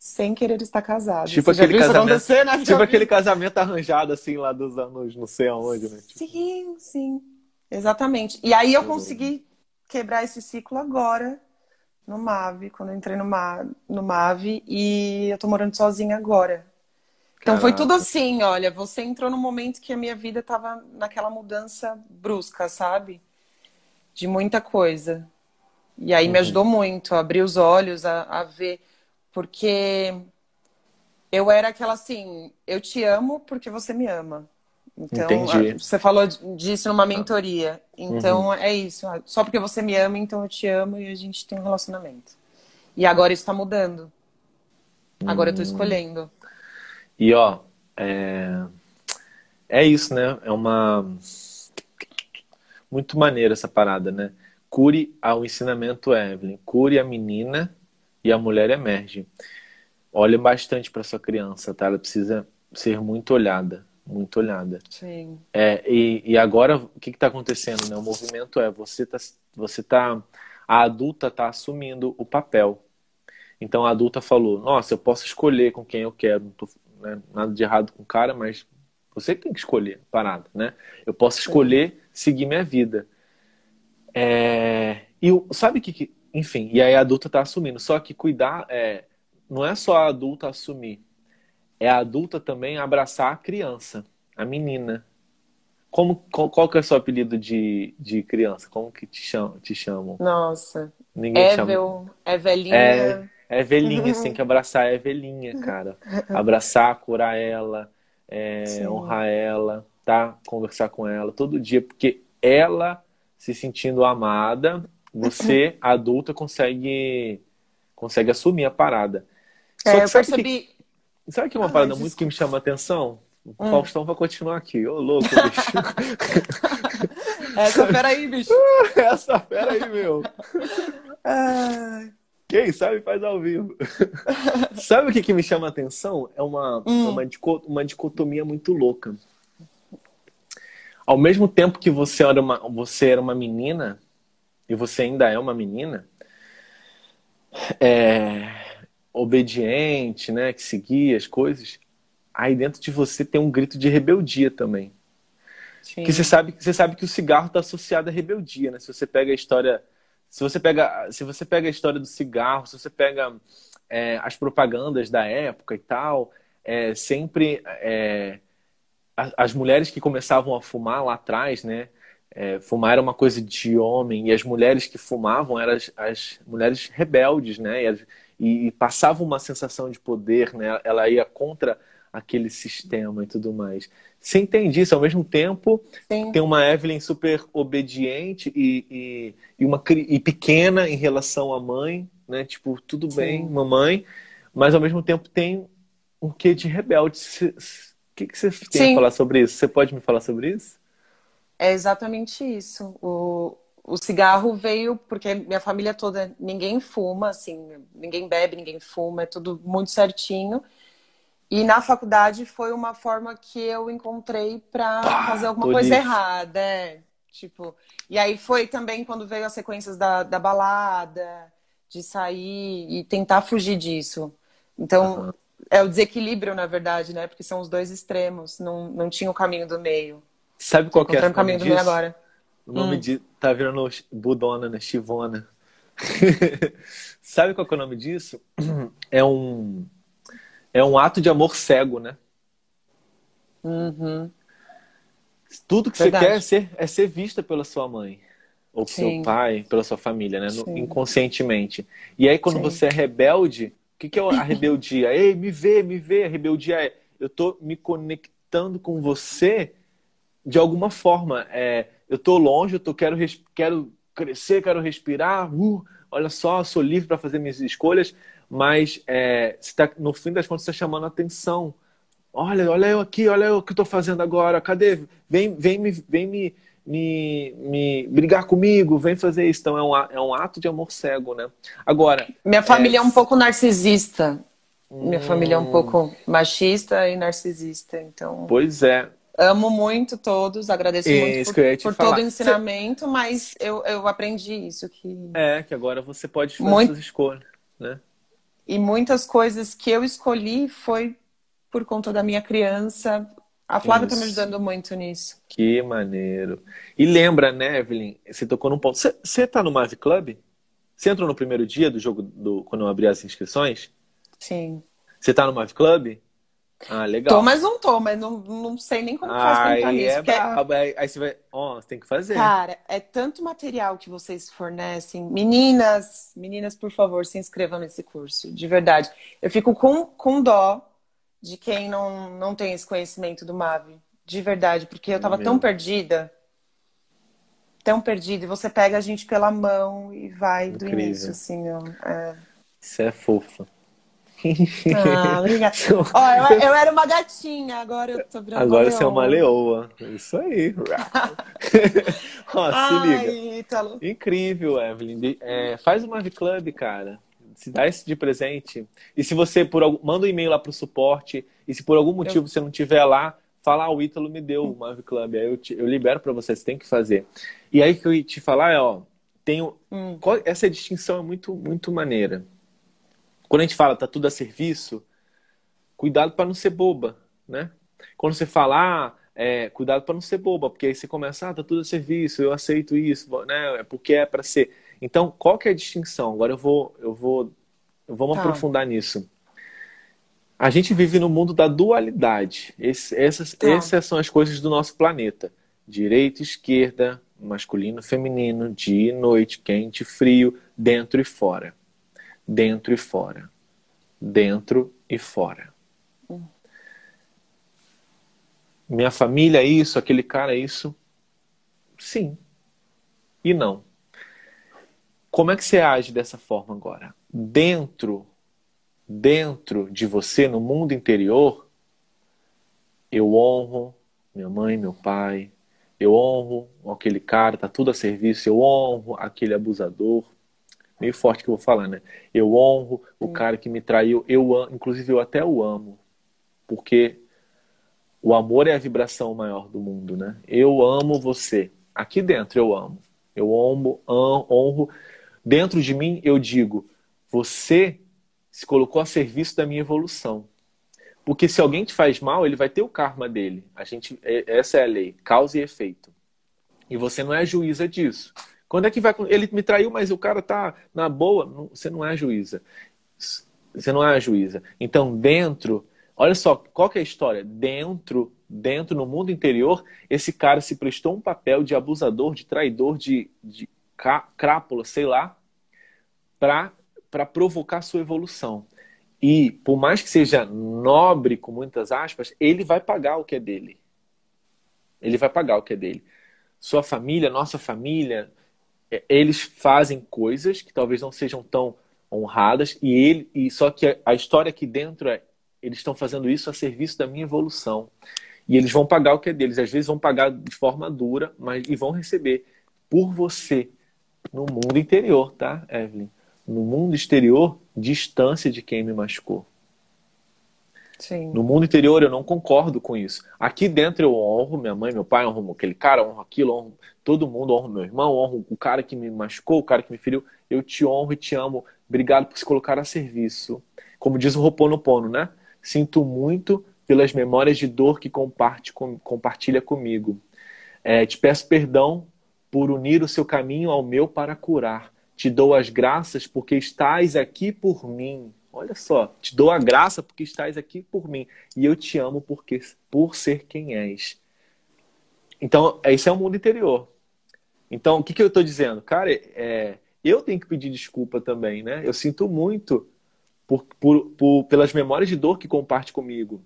sem querer estar casada. Tipo aquele casamento- Tipo aquele casamento arranjado, assim, lá dos anos não sei aonde, né? Tipo, Sim, sim. Exatamente. E aí eu consegui quebrar esse ciclo agora no MAV, quando eu entrei no, Ma no MAV e eu tô morando sozinha agora. Então foi Caraca. tudo assim, olha, você entrou num momento que a minha vida tava naquela mudança brusca, sabe? De muita coisa. E aí me ajudou muito a abrir os olhos, a, a ver, porque eu era aquela assim, eu te amo porque você me ama. Então, Entendi. você falou disso numa mentoria. Então, é isso. ah, Só porque você me ama, então eu te amo e a gente tem um relacionamento. E agora isso tá mudando. Agora eu tô escolhendo. E ó, é... é isso, né? É uma muito maneira essa parada, né? Cure ao ensinamento Evelyn, cure a menina e a mulher emerge. Olhe bastante para sua criança, tá? Ela precisa ser muito olhada, muito olhada. Sim. É, e, e agora o que está acontecendo, né? O movimento é você tá, você tá, a adulta está assumindo o papel. Então a adulta falou: Nossa, eu posso escolher com quem eu quero, não tô, né, nada de errado com o cara, mas você tem que escolher, parada, né? Eu posso escolher seguir minha vida. É, e o- sabe que, que, enfim, e aí a adulta está assumindo. Só que cuidar é, não é só a adulta assumir, é a adulta também abraçar a criança, a menina. Como, qual, qual que é o seu apelido de, de criança? Como que te chamam? Te chamam? Nossa. Ninguém te chama. Evel, é velhinha. Velhinha, você tem que abraçar é velhinha, cara. Abraçar, curar ela, é, honrar ela, tá? Conversar com ela todo dia, porque ela se sentindo amada, você, adulta, consegue consegue assumir a parada. Só É, que eu sabe que- percebi. Sabe que é uma Ai, parada muito que me chama a atenção? O Hum. Faustão vai continuar aqui. Ô, louco, bicho. Essa, peraí, bicho. Essa fera aí, meu. Quem sabe faz ao vivo. sabe o que, que me chama a atenção? É uma, Hum. uma, uma dicotomia muito louca. Ao mesmo tempo que você era, uma, você era uma menina, e você ainda é uma menina, é, obediente, né, que seguia as coisas, aí dentro de você tem um grito de rebeldia também. Sim. Que você sabe, você sabe que o cigarro está associado à rebeldia, né? Se você pega a história, se você pega, se você pega a história do cigarro, se você pega é, as propagandas da época e tal, é, sempre é, as mulheres que começavam a fumar lá atrás, né? É, fumar era uma coisa de homem e as mulheres que fumavam eram as, as mulheres rebeldes, né? E, e, e passavam uma sensação de poder, né? Ela ia contra aquele sistema e tudo mais. Você entende isso? Ao mesmo tempo, Sim. tem uma Evelyn super obediente e, e, e, uma, e pequena em relação à mãe, né? Tipo, tudo bem, Sim. mamãe, mas ao mesmo tempo tem um quê de rebelde. O que, que você tem Sim. a falar sobre isso? Você pode me falar sobre isso? É exatamente isso. O, o cigarro veio porque minha família toda, ninguém fuma, assim, ninguém bebe, ninguém fuma, é tudo muito certinho. E na faculdade foi uma forma que eu encontrei para fazer alguma coisa errada, é. Tipo, e aí foi também quando veio as sequências da, da balada, de sair e tentar fugir disso. Então, uhum. é o desequilíbrio, na verdade, né? Porque são os dois extremos, não, não tinha o caminho do meio. Sabe qual que é o caminho do meio agora? O nome hum. de. Tá virando Budona, né? Chivona. Sabe qual que é o nome disso? É um é um ato de amor cego, né? Uhum. Tudo que Verdade. você quer é ser, é ser vista pela sua mãe, ou Sim. seu pai, pela sua família, né? Inconscientemente. E aí, quando Sim. você é rebelde, o que, que é a rebeldia? Ei, me vê, me vê. A rebeldia é eu tô me conectando com você de alguma forma. É, eu tô longe, eu tô, quero, quero crescer, quero respirar. Uh, olha só, sou livre para fazer minhas escolhas, mas é, tá, no fim das contas está chamando a atenção. Olha, olha eu aqui, olha o que estou fazendo agora. Cadê? Vem, vem, me, vem me, me, me brigar comigo, vem fazer isso. Então é um, é um ato de amor cego, né? Agora. Minha família é, é um pouco narcisista. Minha hum... família é um pouco machista e narcisista, então. Pois é. Amo muito todos, agradeço muito por, por todo o ensinamento, Cê... mas eu, eu aprendi isso que. É, que agora você pode fazer muito... suas escolhas, né? E muitas coisas que eu escolhi foi por conta da minha criança. A Flávia está me ajudando muito nisso. Que maneiro. E lembra, né, Evelyn? Você tocou num ponto. Você está no Mave Club? Você entrou no primeiro dia do jogo, do, quando eu abri as inscrições? Sim. Você está no Mave Club? Ah, legal. Tô, mas não tô, mas não, não sei nem como faz pra entrar nisso. É porque... aí, aí você vai. Ó, oh, tem que fazer. Cara, é tanto material que vocês fornecem. Meninas, meninas, por favor, se inscrevam nesse curso, de verdade. Eu fico com, com dó de quem não, não tem esse conhecimento do MAVE. De verdade, porque eu tava Meu. tão perdida. Tão perdida. E você pega a gente pela mão e vai Incrível. do início, assim, ó. É... Isso é fofo. Ah, obrigada. Ó, eu, eu, era uma gatinha, agora eu tô virando Agora você é uma leoa. Isso aí. Ó, Ai, se liga. Ítalo. Incrível, Evelyn. É, faz uma V-Club, cara. Se dá esse de presente. E se você por algum, manda um e-mail lá pro suporte. E se por algum motivo eu... você não tiver lá, fala, ah, o Ítalo me deu o Mave Club. Aí eu, te, eu libero para você, você tem que fazer. E aí que eu ia te falar é, ó, tenho. Hum. Qual, essa distinção é muito, muito maneira. Quando a gente fala tá tudo a serviço, cuidado para não ser boba, né? Quando você fala, ah, é, cuidado para não ser boba, porque aí você começa, ah, tá tudo a serviço, eu aceito isso, né? É porque é para ser. Então, qual que é a distinção? Agora eu vou, eu vou, vamos tá. aprofundar nisso. A gente vive no mundo da dualidade. Esse, essas, tá. essas são as coisas do nosso planeta: direita, esquerda, masculino, feminino, dia e noite, quente, frio, dentro e fora dentro e fora. Dentro e fora. Minha família é isso, aquele cara é isso. Sim. E não. Como é que você age dessa forma agora? Dentro, dentro de você, no mundo interior, eu honro minha mãe, meu pai, eu honro aquele cara, tá tudo a serviço, eu honro aquele abusador, meio forte que eu vou falar, né? Eu honro o cara que me traiu, eu inclusive eu até o amo, porque o amor é a vibração maior do mundo, né? Eu amo você. Aqui dentro eu amo. Eu amo, honro. Dentro de mim eu digo, você se colocou a serviço da minha evolução. Porque se alguém te faz mal, ele vai ter o karma dele. A gente, é, essa é a lei, causa e efeito. E você não é juíza disso. Quando é que vai. Ele me traiu, mas o cara tá na boa. Você não é juíza. Você não é a juíza. Então, dentro. Olha só, qual que é a história? Dentro, dentro, no mundo interior, esse cara se prestou um papel de abusador, de traidor, de, de crápula, sei lá, para provocar sua evolução. E, por mais que seja nobre, com muitas aspas, ele vai pagar o que é dele. Ele vai pagar o que é dele. Sua família, nossa família, eles fazem coisas que talvez não sejam tão honradas e ele e só que a história aqui dentro é eles estão fazendo isso a serviço da minha evolução e eles vão pagar o que é deles às vezes vão pagar de forma dura mas e vão receber por você no mundo interior tá Evelyn no mundo exterior distância de quem me machucou Sim. No mundo interior eu não concordo com isso. Aqui dentro eu honro minha mãe, meu pai, honro aquele cara, honro aquilo, honro todo mundo, honro meu irmão, honro o cara que me machucou, o cara que me feriu. Eu te honro e te amo. Obrigado por se colocar a serviço. Como diz o Roponopono, né? Sinto muito pelas memórias de dor que compartilha comigo. É, te peço perdão por unir o seu caminho ao meu para curar. Te dou as graças porque estás aqui por mim. Olha só, te dou a graça porque estás aqui por mim. E eu te amo porque, por ser quem és. Então, esse é o mundo interior. Então, o que, que eu estou dizendo? Cara, é, eu tenho que pedir desculpa também, né? Eu sinto muito por, por, por, pelas memórias de dor que comparte comigo.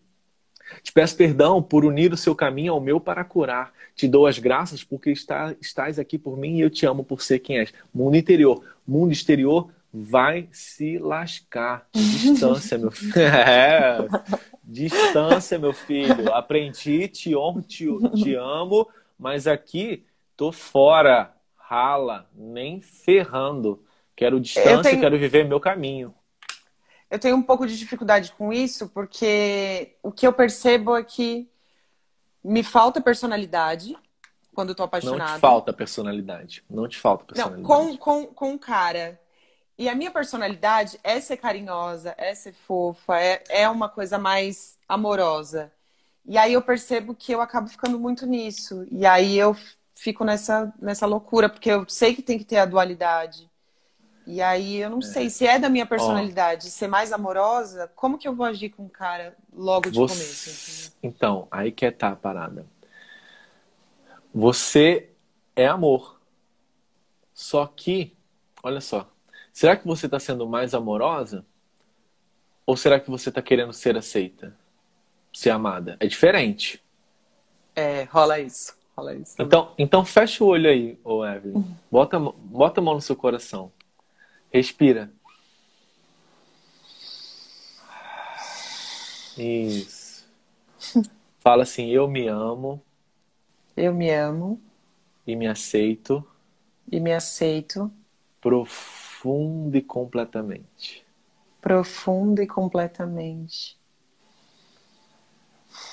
Te peço perdão por unir o seu caminho ao meu para curar. Te dou as graças porque está, estás aqui por mim e eu te amo por ser quem és. Mundo interior. Mundo exterior, vai se lascar. Distância, meu filho. É, distância, meu filho. Aprendi, te honro, te, te amo, mas aqui tô fora. Rala, nem ferrando. Quero distância, tenho... quero viver meu caminho. Eu tenho um pouco de dificuldade com isso, porque o que eu percebo é que me falta personalidade quando eu tô apaixonada. Não te falta personalidade. Não te falta personalidade. Não, com, com, com um cara e a minha personalidade é ser carinhosa, é ser fofa, é, é uma coisa mais amorosa. E aí eu percebo que eu acabo ficando muito nisso. E aí eu fico nessa, nessa loucura, porque eu sei que tem que ter a dualidade. E aí eu não é. sei se é da minha personalidade ser mais amorosa, como que eu vou agir com um cara logo de Você... começo? Então, aí que é tá a parada. Você é amor. Só que, olha só, Será que você está sendo mais amorosa? Ou será que você está querendo ser aceita? Ser amada? É diferente. É, rola isso. Rola isso. Então, então fecha o olho aí, ô Evelyn. Bota, bota a mão no seu coração. Respira. Isso. Fala assim: Eu me amo. Eu me amo. E me aceito. E me aceito. Profundo Profundo e completamente. Profundo e completamente.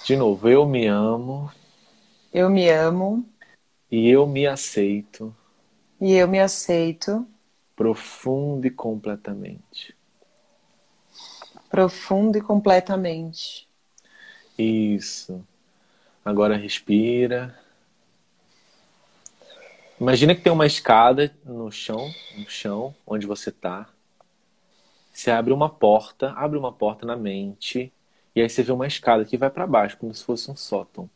De novo, eu me amo. Eu me amo. E eu me aceito. E eu me aceito. Profundo e completamente. Profundo e completamente. Isso. Agora respira. Imagina que tem uma escada no chão, no chão, onde você está. Você abre uma porta, abre uma porta na mente, e aí você vê uma escada que vai para baixo, como se fosse um sótão.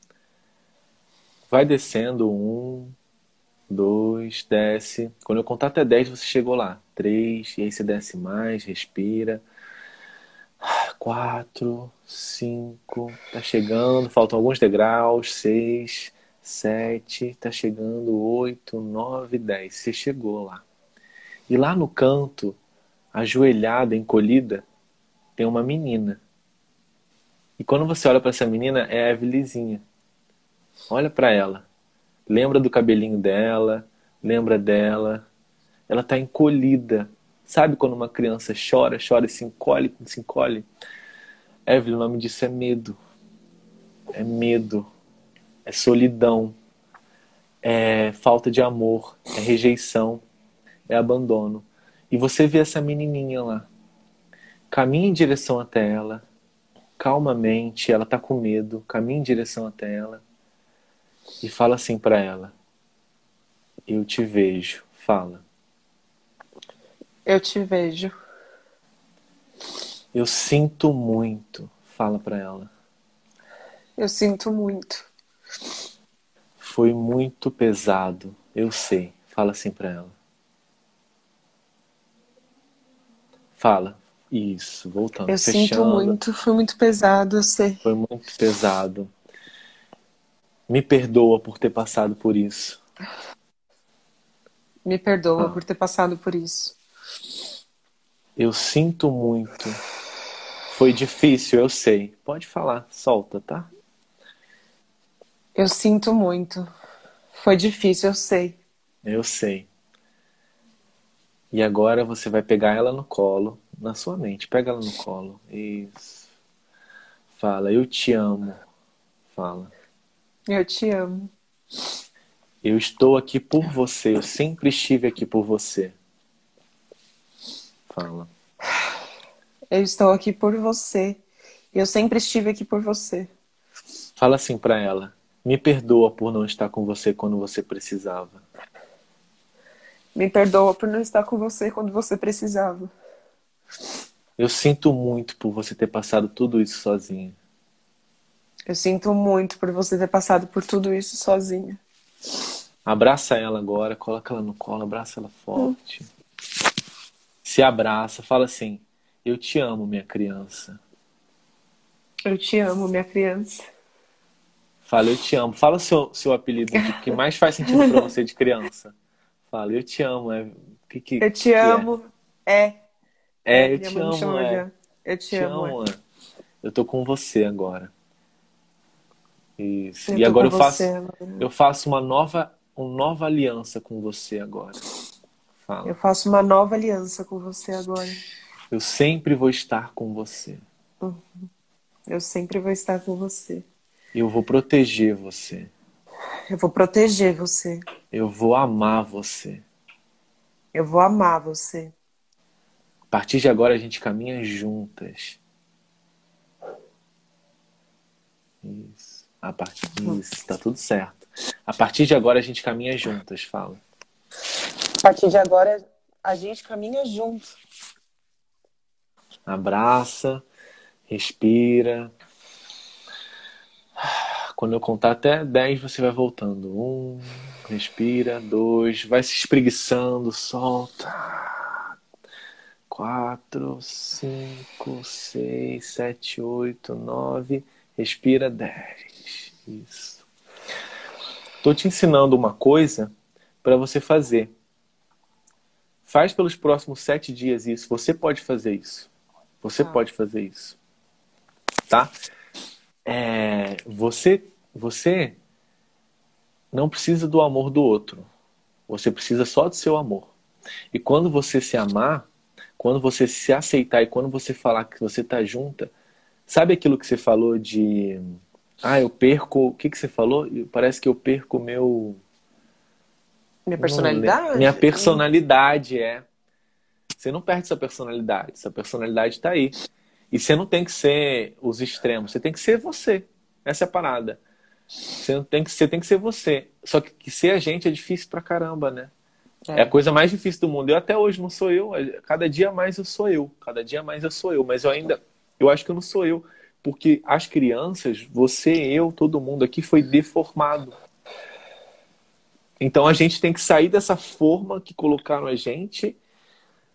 Vai descendo um, dois, desce. Quando eu contar até dez, você chegou lá. Três, e aí você desce mais, respira. Quatro, cinco, tá chegando, faltam alguns degraus, seis, sete, tá chegando oito, nove, dez. Você chegou lá. E lá no canto, ajoelhada, encolhida, tem uma menina. E quando você olha para essa menina, é a Evelynzinha. Olha para ela. Lembra do cabelinho dela, lembra dela. Ela tá encolhida. Sabe quando uma criança chora, chora e se encolhe, se encolhe? Evelyn, o nome disso é medo. É medo é solidão, é falta de amor, é rejeição, é abandono. E você vê essa menininha lá. Caminha em direção até ela, calmamente, ela tá com medo, caminha em direção até ela e fala assim para ela: Eu te vejo. Fala. Eu te vejo. Eu sinto muito. Fala para ela. Eu sinto muito. Foi muito pesado. Eu sei. Fala assim para ela. Fala. Isso, voltando. Eu fechando. sinto muito. Foi muito pesado, eu sei. Foi muito pesado. Me perdoa por ter passado por isso. Me perdoa Ah. por ter passado por isso. Eu sinto muito. Foi difícil, eu sei. Pode falar, solta, tá? Eu sinto muito. Foi difícil, eu sei. Eu sei. E agora você vai pegar ela no colo, na sua mente. Pega ela no colo. Isso. Fala, eu te amo. Fala. Eu te amo. Eu estou aqui por você. Eu sempre estive aqui por você. Fala. Eu estou aqui por você. Eu sempre estive aqui por você. Fala assim pra ela. Me perdoa por não estar com você quando você precisava. Me perdoa por não estar com você quando você precisava. Eu sinto muito por você ter passado tudo isso sozinha. Eu sinto muito por você ter passado por tudo isso sozinha. Abraça ela agora, coloca ela no colo, abraça ela forte. Se abraça, fala assim: Eu te amo, minha criança. Eu te amo, minha criança. Fala, eu te amo. Fala o seu, seu apelido que mais faz sentido pra você de criança. Fala, eu te amo. É, que, que, Eu te que é? amo. É. É, eu Minha te amo. É. Eu te, Te amo. é. Eu tô com você agora. Isso. Eu E agora eu faço, você eu faço uma nova, uma nova aliança com você agora. Fala. Eu faço uma nova aliança com você agora. Eu sempre vou estar com você. Eu sempre vou estar com você. Eu vou proteger você. Eu vou proteger você. Eu vou amar você. Eu vou amar você. A partir de agora a gente caminha juntas. Isso. A partir isso, tá tudo certo. A partir de agora a gente caminha juntas, fala. A partir de agora, a gente caminha junto. Abraça, respira. Quando eu contar até 10, você vai voltando. Um, respira. Dois, vai se espreguiçando, solta. Quatro, cinco, seis, sete, oito, nove. Respira. Dez. Isso. Tô te ensinando uma coisa para você fazer. Faz pelos próximos sete dias isso. Você pode fazer isso. Você Tá. pode fazer isso. Tá? É, você, você não precisa do amor do outro. Você precisa só do seu amor. E quando você se amar, quando você se aceitar e quando você falar que você tá junta, sabe aquilo que você falou de ah, eu perco, o que que você falou? Parece que eu perco meu Minha personalidade? Minha personalidade é. Você não perde sua personalidade. Sua personalidade tá aí. E você não tem que ser os extremos. Você tem que ser você. Essa é a parada. Você não tem que, você tem que ser você. Só que, que ser a gente é difícil pra caramba, né? É. a coisa mais difícil do mundo. Eu até hoje não sou eu. Cada dia mais eu sou eu. Cada dia mais eu sou eu. Mas eu ainda. Eu acho que eu não sou eu. Porque as crianças, você, eu, todo mundo aqui foi deformado. Então a gente tem que sair dessa forma que colocaram a gente.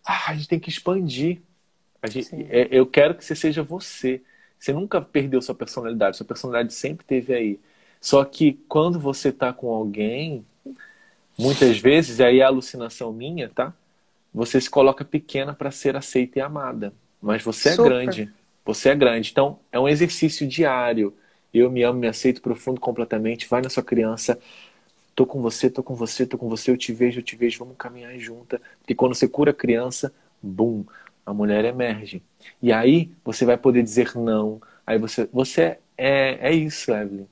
Ah, a gente tem que expandir. Gente, é, eu quero que você seja você. Você nunca perdeu sua personalidade. Sua personalidade sempre teve aí. Só que quando você está com alguém, muitas vezes, e aí é a alucinação minha, tá? Você se coloca pequena para ser aceita e amada. Mas você Super. é grande. Você é grande. Então, é um exercício diário. Eu me amo, me aceito profundo completamente. Vai na sua criança. Tô com você, tô com você, tô com você. Eu te vejo, eu te vejo. Vamos caminhar junta. Porque quando você cura a criança, bum, a mulher emerge. E aí você vai poder dizer não. Aí você, você é, é isso, Evelyn.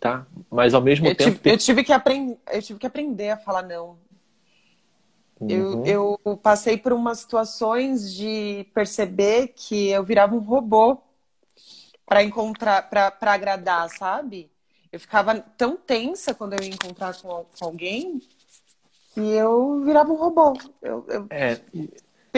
Tá? Mas ao mesmo Eu tempo. tive, eu, tive que aprend... eu tive que aprender a falar não. Uhum. Eu, eu passei por umas situações de perceber que eu virava um robô. pra encontrar, pra agradar, sabe? Eu ficava tão tensa quando eu ia encontrar com, com alguém que eu virava um robô. Eu, eu É.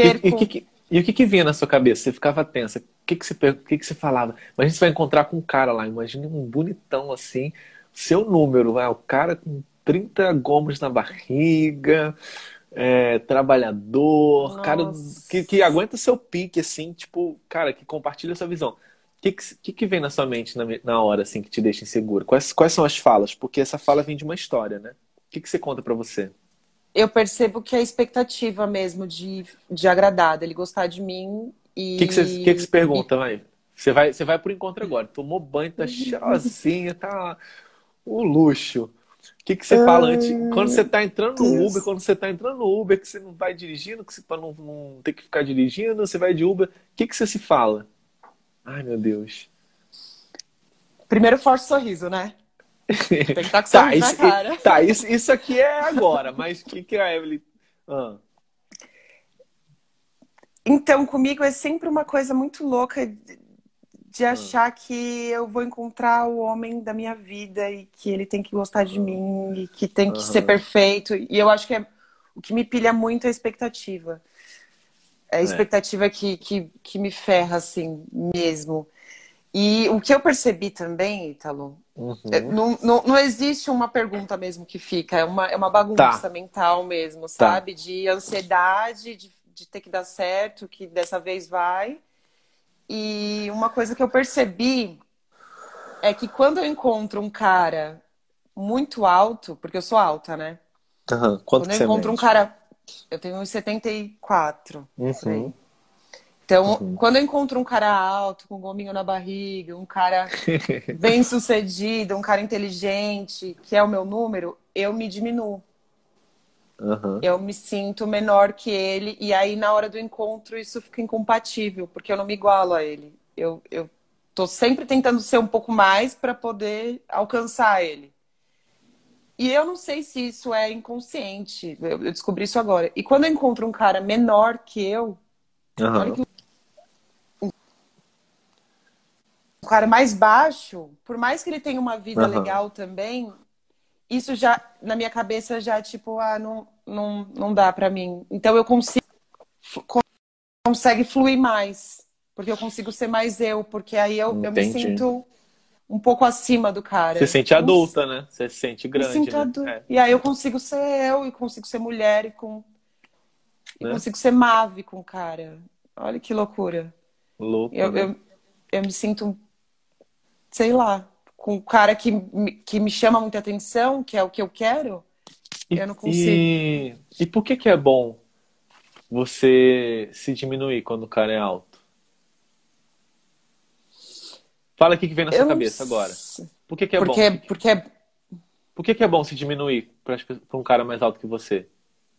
E, perco. e, o que que- e o que que vinha na sua cabeça? Você ficava tensa. O que que você, o que que você falava? Imagina você vai encontrar com um cara lá. Imagina um bonitão assim. Seu número, vai. O cara com 30 gomos na barriga. é, trabalhador. Cara Nossa. que, que aguenta seu pique, assim. Tipo, cara, que compartilha sua visão. O que que, que vem na sua mente na, na hora, assim, que te deixa inseguro? Quais, quais são as falas? Porque essa fala vem de uma história, né? O que que você conta pra você? Eu percebo que é a expectativa mesmo de, de agradar, dele gostar de mim e. O que, que, você, que, que pergunta, vai? Você vai, você vai pro encontro agora, tomou banho, tá cheirosinha, tá o luxo. O que, que você fala antes? Quando você tá entrando no Uber, quando você tá entrando no Uber, que você não vai dirigindo, que você, pra não, não ter que ficar dirigindo, você vai de Uber, o que, que você se fala? Ai, meu Deus. Primeiro forte sorriso, né? Tem que estar com Tá, isso, na cara. tá isso, isso aqui é agora, mas o que, que a Evelyn. Ah, Então, comigo é sempre uma coisa muito louca de- de achar que eu vou encontrar o homem da minha vida e que ele tem que gostar de mim e que tem que ser Aham. perfeito. E eu acho que é, o que me pilha muito é a expectativa. É a expectativa que, que, que me ferra, assim, mesmo. E o que eu percebi também, Ítalo, uhum. é, não, não, não existe uma pergunta mesmo que fica, é uma, é uma bagunça Tá. mental mesmo, sabe? De ansiedade, de, de ter que dar certo, que dessa vez vai. E uma coisa que eu percebi é que quando eu encontro um cara muito alto, porque eu sou alta, né? Quanto Quando eu encontro um cara. Eu tenho uns 74. por aí. Uhum. Então, quando eu encontro um cara alto, com um gominho na barriga, um cara bem sucedido, um cara inteligente, que é o meu número, eu me diminuo. Aham. Eu me sinto menor que ele, e aí na hora do encontro isso fica incompatível, porque eu não me igualo a ele. Eu, eu tô sempre tentando ser um pouco mais para poder alcançar ele. E eu não sei se isso é inconsciente, eu descobri isso agora. E quando eu encontro um cara menor que eu, Aham. olha que um cara mais baixo, por mais que ele tenha uma vida Aham. legal também, isso já, na minha cabeça, já, tipo, ah, não, não, não dá pra mim. Então eu consigo, con- consegue fluir mais, porque eu consigo ser mais eu, porque aí eu, eu me sinto um pouco acima do cara. Você se sente adulta, né? Você se sente Me grande, sinto né? adulta. É. E aí eu consigo ser eu, e consigo ser mulher, e, com... e Né? consigo ser mave com o cara. Olha que loucura. Louco, Eu, né? eu, eu me sinto, sei lá, com um cara que, me- que me chama muita atenção, que é o que eu quero, E, eu não consigo. e, e por que que é bom você se diminuir quando o cara é alto? Fala o que vem na sua Eu não cabeça agora. Por que que é porque, bom? porque é- Por que que é bom se diminuir para um cara mais alto que você?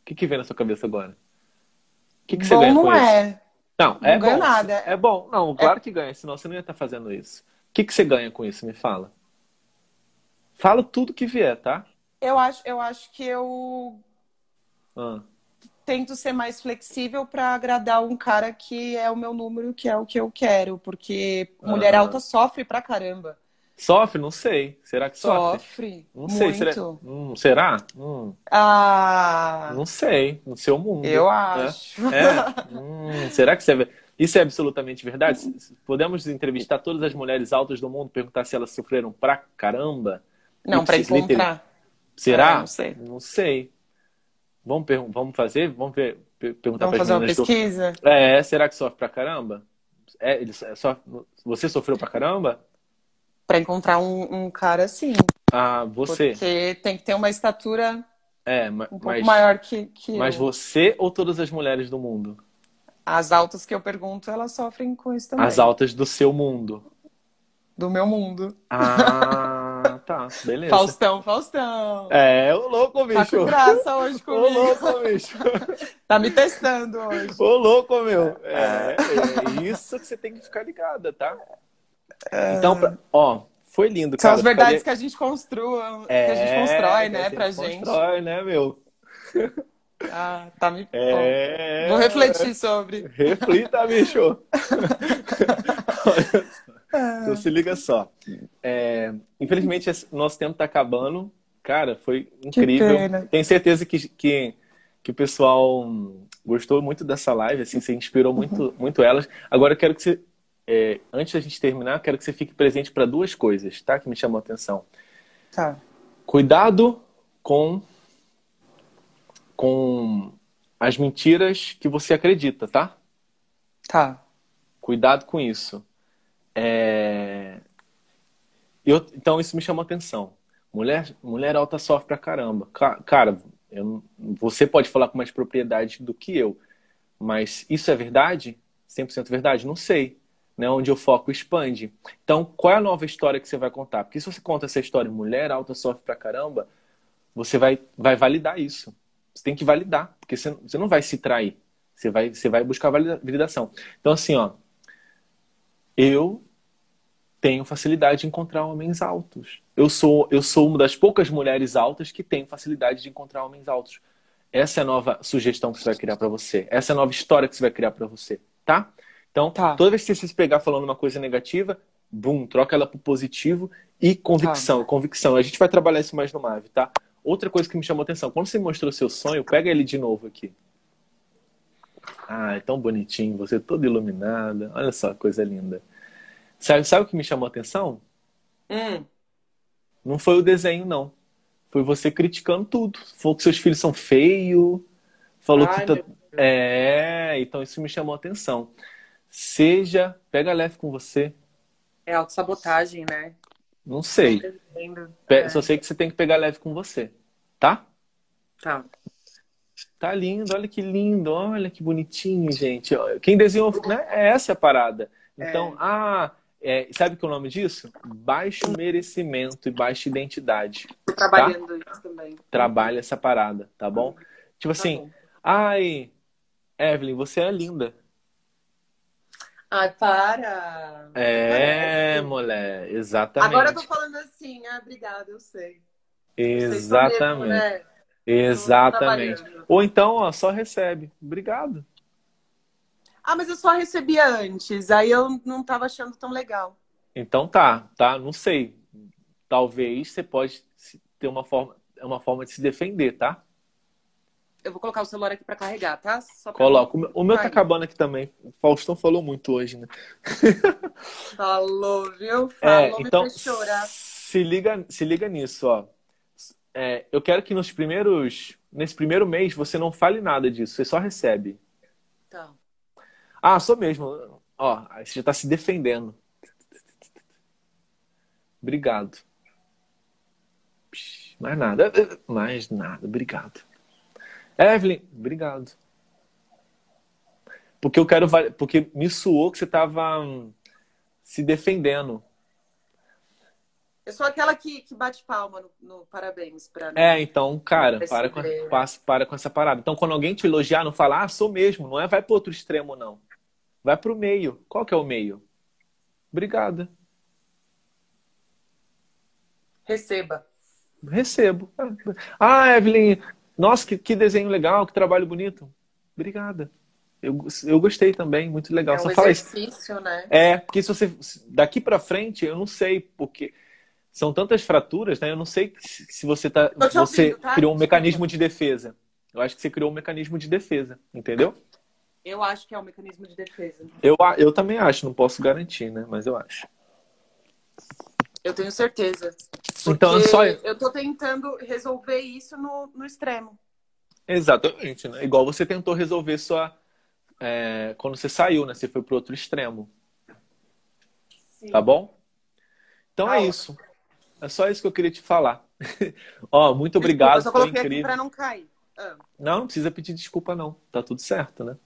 O que que vem na sua cabeça agora? O que que você bom ganha não com isso? é. Não, Não é ganho bom. nada. É bom. Não, claro que ganha, senão você não ia estar fazendo isso. O que que você ganha com isso? Me fala. Fala tudo que vier, tá? Eu acho, eu acho que eu Ah, tento ser mais flexível para agradar um cara que é o meu número, que é o que eu quero, porque mulher Aham. alta sofre pra caramba. Sofre? Não sei. Será que sofre? Sofre Não sei. muito. Será? Hum, será? Hum, Ah, não sei. No seu mundo. eu né? acho. É? Hum, será que isso é, isso é absolutamente verdade? Podemos entrevistar todas as mulheres altas do mundo, perguntar se elas sofreram pra caramba? Não, literis. encontrar. Será? Ah, não sei. Não sei. Vamos, pergun- vamos fazer? Vamos ver, per- perguntar Vamos fazer uma meninas do- pesquisa? É, será que sofre pra caramba? É, eles, é só, você sofreu pra caramba? Pra encontrar um, um cara assim. Ah, você. Porque tem que ter uma estatura É, um pouco mas, maior que, que mas eu. você ou todas as mulheres do mundo? As altas que eu pergunto, elas sofrem com isso também. As altas do seu mundo. Do meu mundo. Ah, tá, beleza. Faustão, Faustão. É, ô louco, Tá bicho. com graça hoje Ô comigo. louco, bicho. Tá me testando hoje. Ô louco, meu. É, é isso que você tem que ficar ligada, tá? Então, pra- ó, foi lindo. São cara. as verdades Falei- que a gente construa, que É, a gente constrói, que né, pra gente. Constrói, né, meu? Ah, tá me... É. Vou refletir sobre. Reflita, bicho. então se liga só. É, infelizmente, nosso tempo está acabando. Cara, foi incrível. Tenho certeza que, que, que o pessoal gostou muito dessa live, assim, você inspirou muito, muito elas. Agora eu quero que você, é, antes da gente terminar, quero que você fique presente para duas coisas, tá? Que me chamou a atenção. Tá. Cuidado com com as mentiras que você acredita, tá? Tá. Cuidado com isso. É... Eu, então isso me chamou a atenção. Mulher, mulher alta sofre pra caramba. Cara, eu, você pode falar com mais propriedade do que eu, mas isso é verdade? 100% verdade? Não sei. Né? Onde o foco expande. Então, qual é a nova história que você vai contar? Porque se você conta essa história, mulher alta sofre pra caramba, você vai, vai validar isso. Você tem que validar, porque você, você não vai se trair. Você vai, você vai buscar validação. Então, assim, ó, eu tenho facilidade de encontrar homens altos. Eu sou, eu sou uma das poucas mulheres altas que tem facilidade de encontrar homens altos. Essa é a nova sugestão que você vai criar para você. Essa é a nova história que você vai criar para você, tá? Então, tá. toda vez que você se pegar falando uma coisa negativa, bum, troca ela pro positivo e convicção. Tá. Convicção. A gente vai trabalhar isso mais no Mave, tá? Outra coisa que me chamou a atenção, quando você mostrou seu sonho, pega ele de novo aqui. Ah, é tão bonitinho, você toda iluminada. Olha só, coisa linda. Sabe, sabe o que me chamou a atenção? Hum. Não foi o desenho, não. Foi você criticando tudo. Falou que seus filhos são feios. Falou Ai, que. Tá... É, então isso me chamou a atenção. Seja. Pega leve com você. É autossabotagem, né? Não sei. É. Só sei que você tem que pegar leve com você. Tá? Tá. Tá lindo, olha que lindo, olha que bonitinho, gente. Quem desenhou, né? É essa a parada. Então, é. ah, é, sabe que é o nome disso? Baixo merecimento e baixa identidade. Tô trabalhando tá? isso também. Trabalha essa parada, tá bom? Tá tipo assim, bom. ai, Evelyn, você é linda. Ai, para! É, mulher, exatamente. Agora eu tô falando assim, ah, obrigada, eu sei. Exatamente. Mesmo, né? Exatamente. Ou então, ó, só recebe. Obrigado. Ah, mas eu só recebia antes, aí eu não tava achando tão legal. Então tá, tá? Não sei. Talvez você pode ter uma forma, uma forma de se defender, tá? Eu vou colocar o celular aqui para carregar, tá? Coloca. O meu tá acabando aqui também. O Faustão falou muito hoje, né? Falou, viu? É, falou, é, então, Se liga, se liga nisso, ó. É, eu quero que nos primeiros. Nesse primeiro mês você não fale nada disso, você só recebe. Tá. Ah, sou mesmo. Ó, você já está se defendendo. Obrigado. Mais nada. Mais nada. Obrigado. Evelyn, obrigado. Porque eu quero. Porque me suou que você estava hum, se defendendo. Eu sou aquela que, que bate palma no, no parabéns para É, então, cara, para com, para, para com essa parada. Então, quando alguém te elogiar, não fala, ah, sou mesmo. Não é vai para outro extremo, não. Vai para o meio. Qual que é o meio? Obrigada. Receba. Recebo. Ah, Evelyn, nossa, que, que desenho legal, que trabalho bonito. Obrigada. Eu, eu gostei também, muito legal. É um Só exercício, né? É, porque se você. Daqui para frente, eu não sei, porque são tantas fraturas, né? Eu não sei se você tá. Você ouvindo, tá? criou um mecanismo de defesa. Eu acho que você criou um mecanismo de defesa, entendeu? Eu acho que é um mecanismo de defesa. Eu, eu também acho, não posso garantir, né? Mas eu acho. Eu tenho certeza. Então, só. Eu tô tentando resolver isso no, no extremo. Exatamente, né? Igual você tentou resolver sua. É, quando você saiu, né? Você foi pro outro extremo. Sim. Tá bom? Então ah, é isso. É só isso que eu queria te falar. Ó, muito obrigado. Desculpa, eu só coloquei aqui pra não cair. Ah. Não, não precisa pedir desculpa, não. Tá tudo certo, né?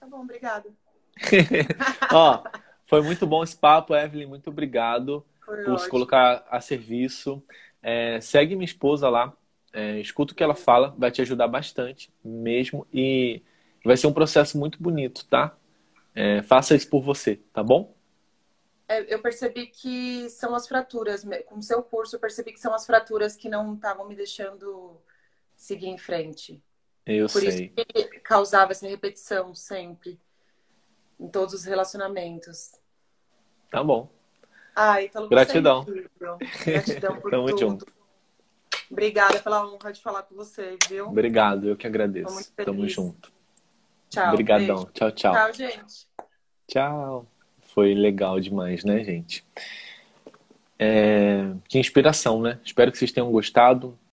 Tá bom, obrigada. Ó, foi muito bom esse papo, Evelyn. Muito obrigado foi por ótimo. se colocar a serviço. É, segue minha esposa lá. É, escuta o que ela fala, vai te ajudar bastante mesmo. E vai ser um processo muito bonito, tá? É, faça isso por você, tá bom? É, eu percebi que são as fraturas. Com o seu curso, eu percebi que são as fraturas que não estavam me deixando seguir em frente. Eu Por sei. isso que causava essa repetição sempre em todos os relacionamentos. Tá bom. Ai, pelo Gratidão. é. Gratidão por Tamo tudo. junto. Obrigada pela honra de falar com você, viu? Obrigado, eu que agradeço. Tamo junto. Tchau. Obrigadão. beijo. Tchau, tchau. Tchau, gente. Tchau. Foi legal demais, né, gente? É... Que inspiração, né? Espero que vocês tenham gostado.